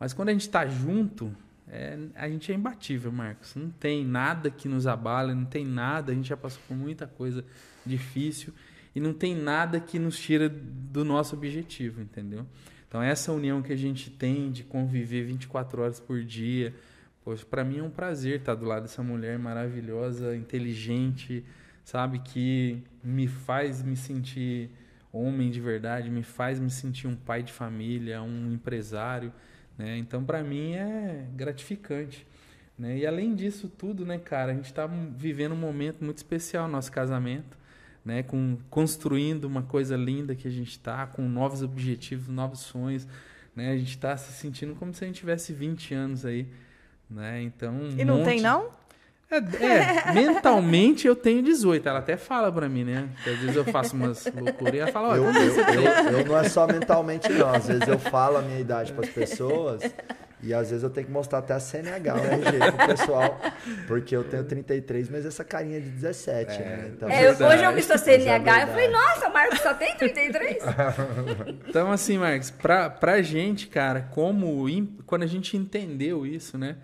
Mas quando a gente está junto, é, a gente é imbatível, Marcos. Não tem nada que nos abale, não tem nada. A gente já passou por muita coisa difícil e não tem nada que nos tira do nosso objetivo, entendeu? Então, essa união que a gente tem de conviver 24 horas por dia, poxa, para mim é um prazer estar do lado dessa mulher maravilhosa, inteligente, sabe? Que me faz me sentir homem de verdade, me faz me sentir um pai de família, um empresário. Né? Então, para mim é gratificante. Né? E além disso tudo, né, cara, a gente está vivendo um momento muito especial no nosso casamento, né? Com, construindo uma coisa linda que a gente está, com novos objetivos, novos sonhos. Né? A gente está se sentindo como se a gente tivesse 20 anos aí. Né? Então, um e não monte... tem, não? É, é, mentalmente eu tenho 18. Ela até fala pra mim, né? Que às vezes eu faço umas loucuras e ela fala, olha, eu, eu, eu, eu, não é só mentalmente, não. Às vezes eu falo a minha idade para as pessoas e às vezes eu tenho que mostrar até a CNH, o RG pro pessoal. Porque eu tenho 33, mas essa carinha de 17, é, né? Então, é, hoje eu vi sua CNH e eu falei, nossa, Marcos só tem 33? então, assim, Marcos, pra, pra gente, cara, como quando a gente entendeu isso, né?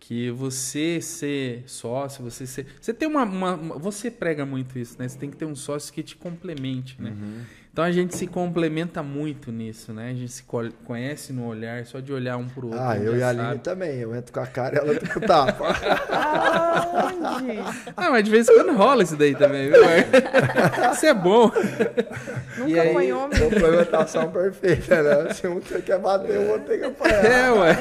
que você ser sócio, você ser. Você tem uma, uma, Você prega muito isso, né? Você tem que ter um sócio que te complemente, né? Uhum. Então a gente se complementa muito nisso, né? A gente se conhece no olhar, só de olhar um pro outro. Ah, eu e a Aline também. Eu entro com a cara e ela entra com o tapa. Aonde? Ah, mas de vez em quando rola isso daí também, viu? Isso é bom. Nunca e aí, apanhou, meu. Complementação perfeita, né? Se um quer bater, o outro tem que apanhar. É, ué.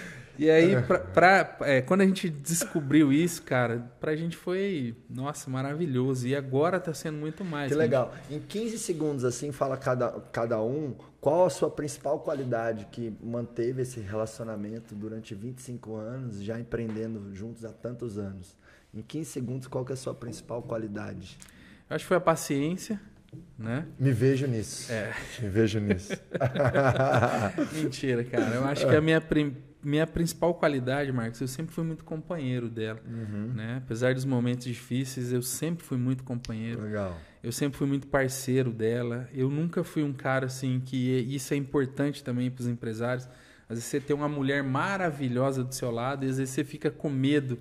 E aí, pra, pra é, quando a gente descobriu isso, cara, pra gente foi, nossa, maravilhoso. E agora tá sendo muito mais. Que legal. Gente... Em 15 segundos, assim, fala cada, cada um qual a sua principal qualidade que manteve esse relacionamento durante 25 anos, já empreendendo juntos há tantos anos. Em 15 segundos, qual que é a sua principal qualidade? Eu acho que foi a paciência. Né? Me vejo nisso. É. Me vejo nisso. Mentira, cara. Eu acho que a minha prim minha principal qualidade, Marcos, eu sempre fui muito companheiro dela. Uhum. Né? Apesar dos momentos difíceis, eu sempre fui muito companheiro. Legal. Eu sempre fui muito parceiro dela. Eu nunca fui um cara assim que isso é importante também para os empresários. Às vezes você tem uma mulher maravilhosa do seu lado e às vezes você fica com medo,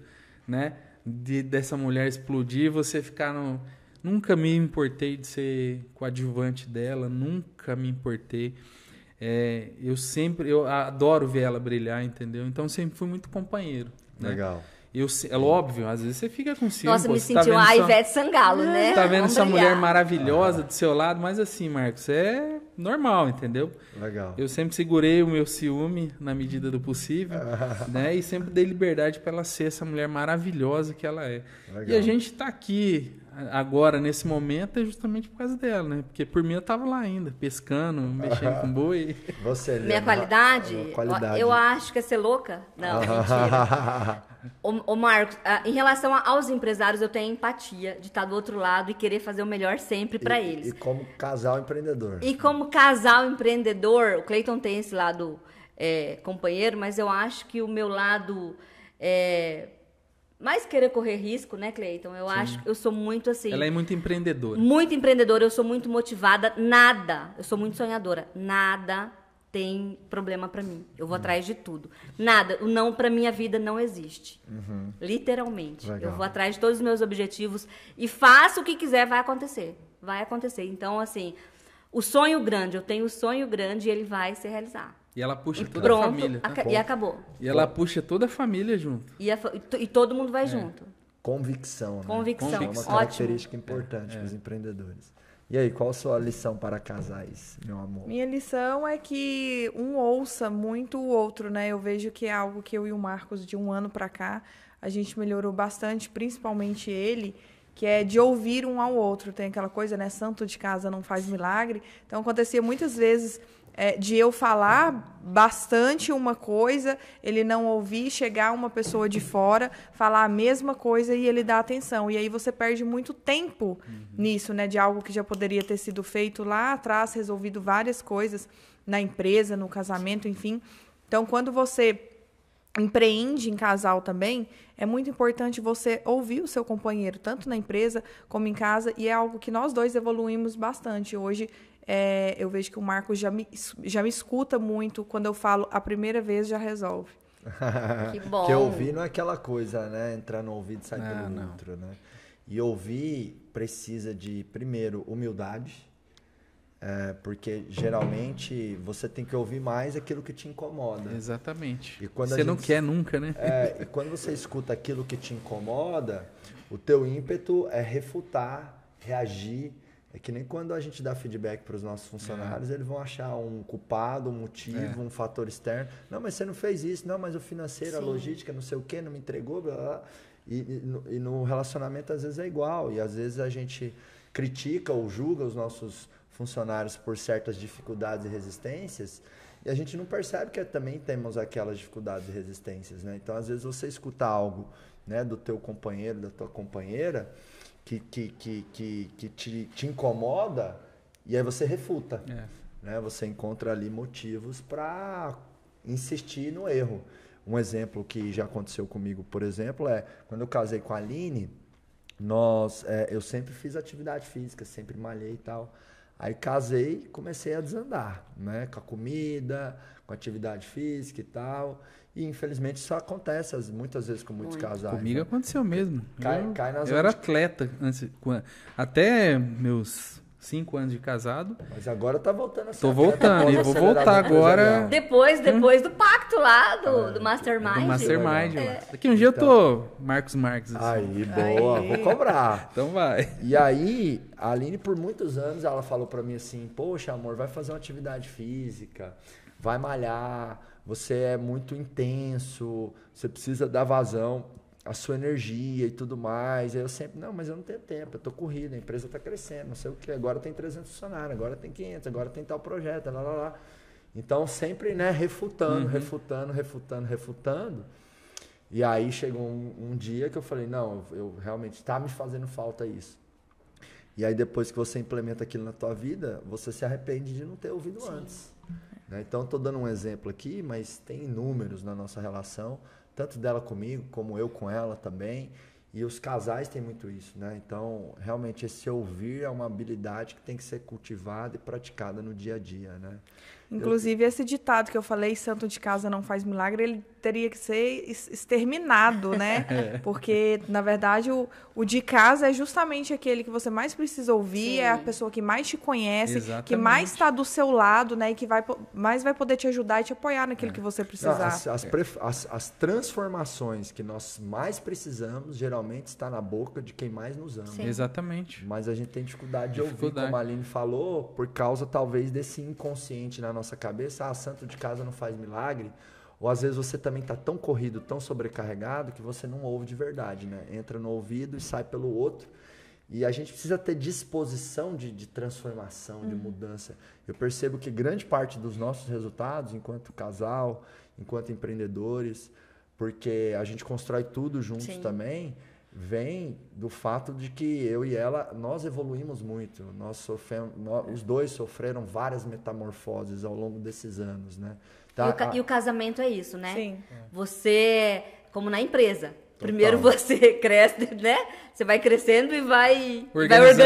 né, de dessa mulher explodir, você ficar no Nunca me importei de ser coadjuvante dela, nunca me importei. É, eu sempre, eu adoro ver ela brilhar, entendeu? Então sempre fui muito companheiro. Né? Legal. Eu, é óbvio, às vezes você fica com ciúme. Nossa, pô, me sentiu tá a Ivete Sangalo, né? Tá vendo essa mulher maravilhosa do seu lado, mas assim, Marcos, é normal, entendeu? Legal. Eu sempre segurei o meu ciúme na medida do possível, né? E sempre dei liberdade para ela ser essa mulher maravilhosa que ela é. Legal. E a gente tá aqui agora, nesse momento, é justamente por causa dela, né? Porque por mim eu tava lá ainda, pescando, mexendo com boi. Você, Minha qualidade? qualidade? Eu acho que é ser louca. Não, mentira. ô, ô Marcos, ah, em relação aos empresários, eu tenho empatia de estar do outro lado e querer fazer o melhor sempre para eles. E como casal empreendedor. E como casal empreendedor, o Cleiton tem esse lado é, companheiro, mas eu acho que o meu lado... É, mais querer correr risco, né, Cleiton? Eu Sim. acho que eu sou muito assim. Ela é muito empreendedora. Muito empreendedora, eu sou muito motivada. Nada, eu sou muito sonhadora. Nada tem problema para mim. Eu vou uhum. atrás de tudo. Nada, o não para minha vida não existe. Uhum. Literalmente. Legal. Eu vou atrás de todos os meus objetivos e faço o que quiser, vai acontecer. Vai acontecer. Então, assim, o sonho grande, eu tenho o sonho grande e ele vai se realizar. E ela puxa toda pronto, a família. Aca e acabou. E ela puxa toda a família junto. E, a, e todo mundo vai é. junto. Convicção, né? Convicção. É uma característica Ótimo. importante é. para os empreendedores. E aí, qual a sua lição para casais, meu amor? Minha lição é que um ouça muito o outro, né? Eu vejo que é algo que eu e o Marcos, de um ano para cá, a gente melhorou bastante, principalmente ele, que é de ouvir um ao outro. Tem aquela coisa, né? Santo de casa não faz milagre. Então, acontecia muitas vezes é, de eu falar bastante uma coisa, ele não ouvir, chegar uma pessoa de fora, falar a mesma coisa e ele dar atenção. E aí você perde muito tempo uhum. nisso, né? De algo que já poderia ter sido feito lá atrás, resolvido várias coisas na empresa, no casamento, enfim. Então, quando você empreende em casal também, é muito importante você ouvir o seu companheiro, tanto na empresa como em casa, e é algo que nós dois evoluímos bastante. Hoje é, eu vejo que o Marcos já me, já me escuta muito quando eu falo a primeira vez já resolve. Que bom. que ouvir não é aquela coisa, né? Entrar no ouvido e sair Ah, pelo não. outro, né? E ouvir precisa de, primeiro, humildade. é, porque geralmente você tem que ouvir mais aquilo que te incomoda. Exatamente. E quando Você não gente- quer nunca, né? É, e quando você escuta aquilo que te incomoda, o teu ímpeto é refutar, reagir. É que nem quando a gente dá feedback para os nossos funcionários, eles vão achar um culpado, um motivo, um fator externo. Não, mas você não fez isso. Não, mas o financeiro, a Sim. logística, não sei o quê, não me entregou, blá, blá, blá. E, e no- e no relacionamento, às vezes, é igual. E às vezes a gente critica ou julga os nossos funcionários por certas dificuldades e resistências e a gente não percebe que também temos aquelas dificuldades e resistências, né? Então, às vezes, você escuta algo né, do teu companheiro, da tua companheira, que, que, que, que, que te, te incomoda e aí você refuta É. né? Você encontra ali motivos para insistir no erro. Um exemplo que já aconteceu comigo, por exemplo, é quando eu casei com a Aline, nós, é, eu sempre fiz atividade física, sempre malhei e tal. Aí casei, comecei a desandar, né? Com a comida, com a atividade física e tal. E infelizmente isso acontece as- muitas vezes com muitos Muito. casais. Comigo né? aconteceu mesmo. Cai- eu cai na eu era atleta antes, até meus cinco anos de casado. Mas agora tá voltando a ser Tô voltando, e vou voltar agora. Depois, depois do pacto lá, do, do Mastermind. Do Mastermind. É. Daqui um dia eu tô Marcos Marques. assim. Aí, boa, Aí. vou cobrar. Então vai. E aí, a Aline, por muitos anos, ela falou pra mim assim: Poxa, amor, vai fazer uma atividade física, vai malhar, você é muito intenso, você precisa dar vazão à sua energia e tudo mais. Aí eu sempre: Não, mas eu não tenho tempo, eu tô corrida, a empresa tá crescendo, não sei o que, agora tem 300 funcionários, agora tem 500, agora tem tal projeto, lá, lá, lá. Então, sempre, né, refutando, refutando, refutando, refutando. E aí chegou um, um dia que eu falei, não, eu, eu realmente está me fazendo falta isso. E aí depois que você implementa aquilo na tua vida, você se arrepende de não ter ouvido antes. Né? Então estou dando um exemplo aqui, mas tem inúmeros na nossa relação, tanto dela comigo como eu com ela também. E os casais têm muito isso, né? Então, realmente, esse ouvir é uma habilidade que tem que ser cultivada e praticada no dia a dia, né? Inclusive, esse ditado que eu falei, santo de casa não faz milagre, ele teria que ser exterminado, né? Porque, na verdade, o, o de casa é justamente aquele que você mais precisa ouvir, Sim. é a pessoa que mais te conhece, que Exatamente. mais está do seu lado, né? E que vai, mais vai poder te ajudar e te apoiar naquilo que você precisar. as, as as- as transformações que nós mais precisamos, geralmente, está na boca de quem mais nos ama. Sim. Exatamente. Mas a gente tem dificuldade de ouvir, Dificuldade. como a Aline falou, por causa talvez desse inconsciente na nossa cabeça. Ah, santo de casa não faz milagre. Ou às vezes você também está tão corrido, tão sobrecarregado, que você não ouve de verdade, né? Entra no ouvido e sai pelo outro. E a gente precisa ter disposição de, de transformação, de mudança. Eu percebo que grande parte dos nossos resultados, enquanto casal, enquanto empreendedores, porque a gente constrói tudo juntos Sim. também, vem do fato de que eu e ela, nós evoluímos muito. Nós sofremos, nó- os dois sofreram várias metamorfoses ao longo desses anos, né? Tá? E, o, A- e o casamento é isso, né? Sim. Você, como na empresa. Primeiro você cresce, né? Você vai crescendo e vai vai Organizando.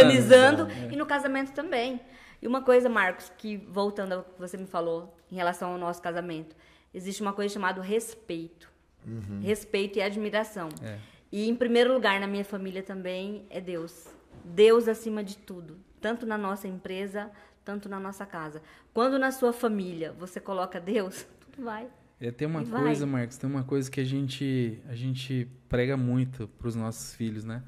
organizando. É. E no casamento também. E uma coisa, Marcos, que voltando ao que você me falou em relação ao nosso casamento, existe uma coisa chamada respeito. Respeito e admiração. É. E em primeiro lugar na minha família também é Deus. Deus acima de tudo, tanto na nossa empresa, tanto na nossa casa. Quando na sua família você coloca Deus, tudo vai. É, tem uma E vai. coisa, Marcos, tem uma coisa que a gente, a gente prega muito para os nossos filhos, né?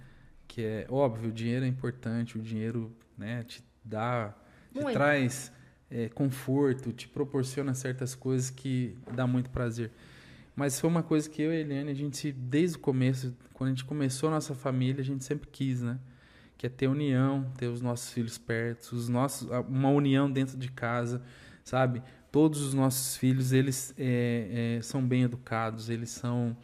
Que é óbvio, o dinheiro é importante, o dinheiro, né, te dá, te Muito. traz é, conforto, te proporciona certas coisas que dá muito prazer. Mas foi uma coisa que eu e a Eliane, a gente, desde o começo, quando a gente começou a nossa família, a gente sempre quis, né? Que é ter união, ter os nossos filhos perto, os nossos, uma união dentro de casa, sabe? Todos os nossos filhos, eles é, é, são bem educados, eles são...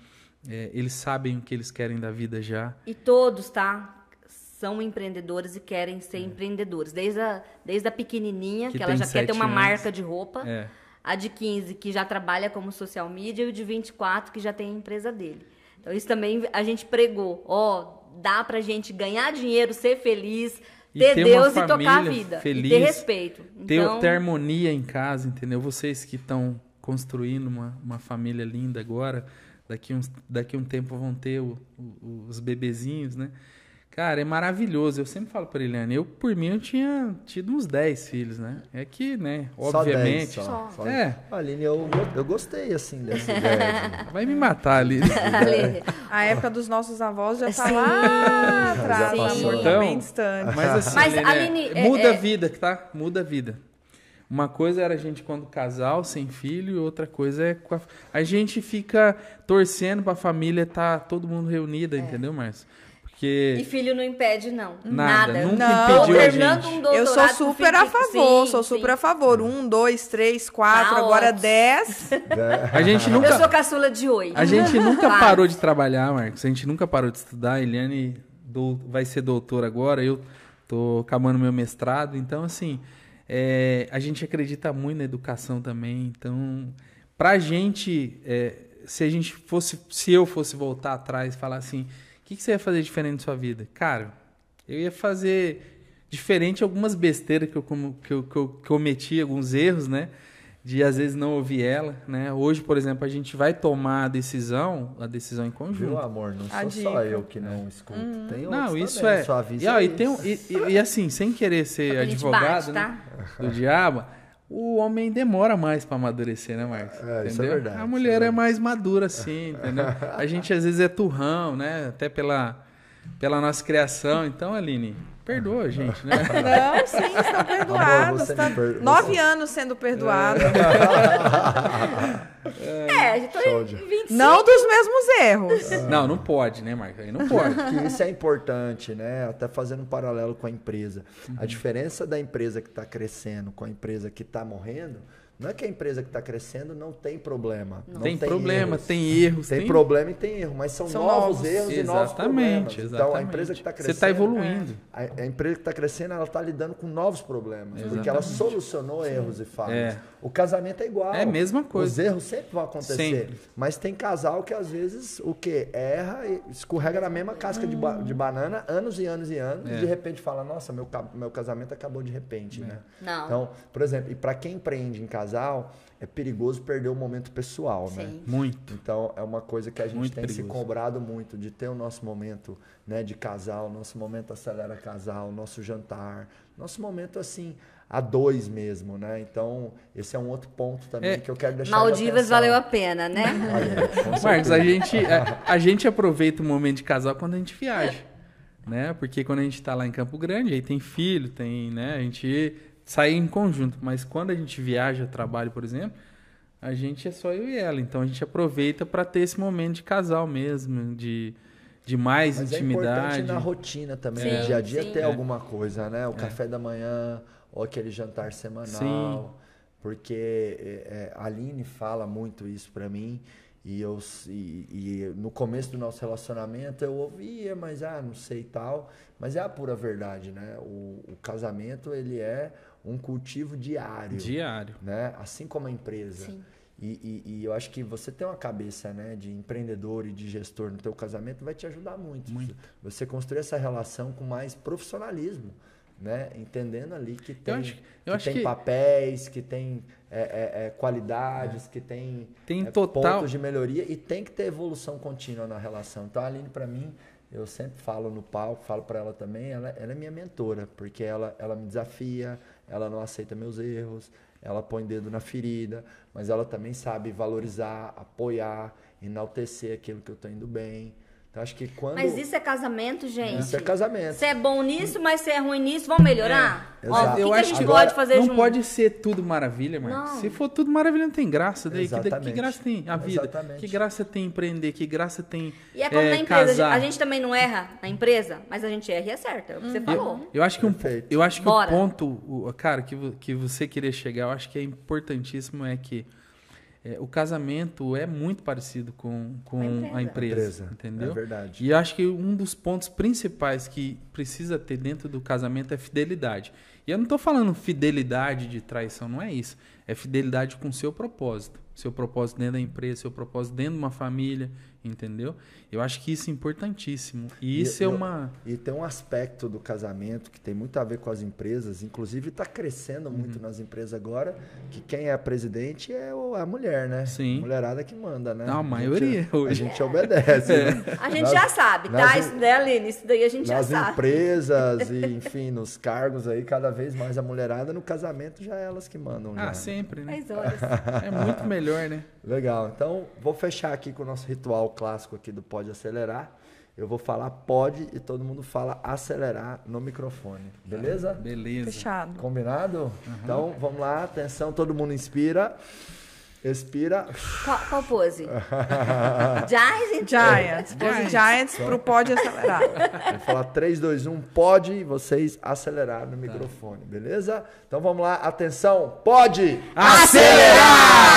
é, eles sabem o que eles querem da vida já. E todos, tá? São empreendedores e querem ser empreendedores. Desde a, desde a pequenininha, É. Que que, ela já quer ter uma anos. marca de roupa, É, a de 15 que já trabalha como social media e o de 24 que já tem a empresa dele. Então isso também a gente pregou, ó, dá pra gente ganhar dinheiro, ser feliz, E ter ter Deus e tocar a vida, feliz, ter respeito. ter, Então, ter harmonia em casa, entendeu? Vocês que estão construindo uma, uma família linda agora, daqui, uns, daqui um tempo vão ter o- o- os bebezinhos, né? Cara, é maravilhoso. Eu sempre falo pra Eliane, eu, por mim, eu tinha tido uns 10 filhos, né? É que, né, Só 10 obviamente... só. Só- É. Aline, eu, eu gostei, assim, dessa ideia. Vai me matar ali. Aline, A época dos nossos avós já tá Sim. lá atrás, amor, tá Então, bem distante. Mas assim, Mas, Aline, Aline, é- é- muda é- a vida, tá? Muda a vida. Uma coisa era a gente quando casal, sem filho, e outra coisa é com a... a gente fica torcendo pra família estar todo mundo reunida, entendeu, Márcio? E Porque filho não impede, não. Nada, Nada. nunca Não. impediu a gente. um Eu sou super a favor, Sim, sou sim. super a favor. Um, dois, três, quatro, Tá agora ótimo. dez. A gente Eu sou nunca, caçula de oito. a gente nunca Quase. parou de trabalhar, Marcos. A gente nunca parou de estudar. A Eliane dou- vai ser doutora agora, eu tô acabando meu mestrado. Então, assim, é, a gente acredita muito na educação também. Então, pra gente, é, se a gente fosse, se eu fosse voltar atrás e falar assim, que, que você ia fazer diferente na sua vida? Cara, eu ia fazer diferente algumas besteiras que eu, que eu, que eu cometi, alguns erros, né? De às vezes não ouvir ela, né? Hoje, por exemplo, a gente vai tomar a decisão, a decisão em Viu, conjunto. amor? Não sou só eu que não escuto. Tem Não, outros isso também, é. Só avisa E, ó, e, eles. tem e- e- e assim, sem querer ser advogado bate, né, tá? do diabo, o homem demora mais pra amadurecer, né, Marcos? É, isso é verdade, A isso mulher é é mais madura, assim, entendeu? A gente às vezes é turrão, né? Até pela, pela nossa criação. Então, Aline, perdoa a gente, né? Não, sim, estão perdoados. você tá per- Nove você- anos sendo perdoado. É, já tô Show em de- 25. Não dos mesmos erros. Não, não pode, né, Marcos? Aí não pode. que isso é importante, né? Até fazendo um paralelo com a empresa. Uhum. A diferença da empresa que está crescendo com a empresa que está morrendo, não é que a empresa que está crescendo não tem problema. Não tem, problema, erros. tem erros, Tem tem, problema e tem erro, mas são, São novos, novos. erros e novos problemas. Exatamente, exatamente. Então, a empresa que está crescendo... Você está evoluindo. A, a empresa que está crescendo, ela está lidando com novos problemas. Porque ela Exatamente. solucionou erros e falhas. É. O casamento é igual. É a mesma coisa. Os erros sempre vão acontecer. Sempre. Mas tem casal que às vezes o quê? Erra e escorrega na mesma casca de, ba- de banana anos e anos e anos. É. E de repente fala, nossa, meu, meu casamento acabou de repente, É. né? Não. Então, por exemplo, e para quem empreende em casal, é perigoso perder o momento pessoal, né? Sim. Muito. Então é uma coisa que a gente Muito tem se perigoso. cobrado muito de ter o nosso momento né, de casal, nosso momento acelera casal, nosso jantar, nosso momento assim a dois mesmo, né? Então esse é um outro ponto também É. que eu quero deixar. de Maldivas valeu a pena, né? Valeu, com Marcos, a gente, a, a gente aproveita o momento de casal quando a gente viaja, né? Porque quando a gente tá lá em Campo Grande, aí tem filho, tem, né? A gente sai em conjunto, mas quando a gente viaja, trabalho, por exemplo, a gente é só eu e ela, então a gente aproveita para ter esse momento de casal mesmo, de, de mais Mas é intimidade. importante na rotina também, Sim, no dia a dia sim. ter É. alguma coisa, né? O café da manhã, ou aquele jantar semanal. Sim. Porque é, é, a Aline fala muito isso pra mim. E, eu, e, e no começo do nosso relacionamento eu ouvia, mas ah, não sei e tal. Mas é a pura verdade, né? O, o casamento, ele é um cultivo diário Diário. né? Assim como a empresa. Sim. E, e- e eu acho que você ter uma cabeça né, de empreendedor e de gestor no teu casamento vai te ajudar muito. Você construir essa relação com mais profissionalismo, né? Entendendo ali que tem, acho- que tem que- papéis, que tem é, é, é, qualidades, que tem, Tem é, total- pontos de melhoria e tem que ter evolução contínua na relação. Então a Aline, para mim, eu sempre falo no palco, falo para ela também, ela, ela é minha mentora, porque ela, ela me desafia, ela não aceita meus erros, ela põe dedo na ferida, mas ela também sabe valorizar, apoiar, enaltecer aquilo que eu tô indo bem. Então acho que quando Mas isso é casamento, gente. Isso é casamento. Você é bom nisso, mas você é ruim nisso, vamos melhorar? É, Ó, o que, eu que a acho gente que pode agora fazer não junto? pode ser tudo maravilha, Marcos. Não. Se for tudo maravilha, não tem graça. Daí, que, que graça tem a vida? Exatamente. Que graça tem empreender? Que graça tem E é como é, na empresa, casar? a gente também não erra na empresa, mas a gente erra e acerta, é o que você falou. Eu, eu acho que, um, eu acho que Bora. o ponto, o- cara, que, que você queria chegar, eu acho que é importantíssimo é que é, o casamento é muito parecido com, com A empresa. a empresa, Empresa, entendeu? é verdade. E eu acho que um dos pontos principais que precisa ter dentro do casamento é fidelidade. E eu não estou falando fidelidade de traição, não é isso. É fidelidade com o seu propósito. Seu propósito dentro da empresa, seu propósito dentro de uma família, entendeu? Eu acho que isso é importantíssimo. E isso e, é uma. E tem um aspecto do casamento que tem muito a ver com as empresas, inclusive está crescendo muito uhum. nas empresas agora, que quem é presidente é a mulher, né? Sim. A mulherada que manda, né? Não, a maioria. A gente, hoje. A gente obedece. É. Né? A gente nas, já sabe, tá? Nas, isso, né, Aline? Isso daí a gente já sabe. Nas empresas e, enfim, nos cargos aí, cada vez mais a mulherada no casamento já é elas que mandam. Ah, já, sempre, né? né? horas. É muito melhor, né? Legal. Então, vou fechar aqui com o nosso ritual clássico aqui do Pode Acelerar. Eu vou falar pode e todo mundo fala acelerar no microfone. Beleza? Beleza. Fechado. Combinado? Uhum. Então, vamos lá. Atenção, todo mundo inspira. Expira. Qual, qual pose? Giants? Giants. Pose Giants pro pode acelerar. Vou falar 3, 2, 1, pode e vocês acelerar no microfone, beleza? Então vamos lá, atenção, pode acelerar!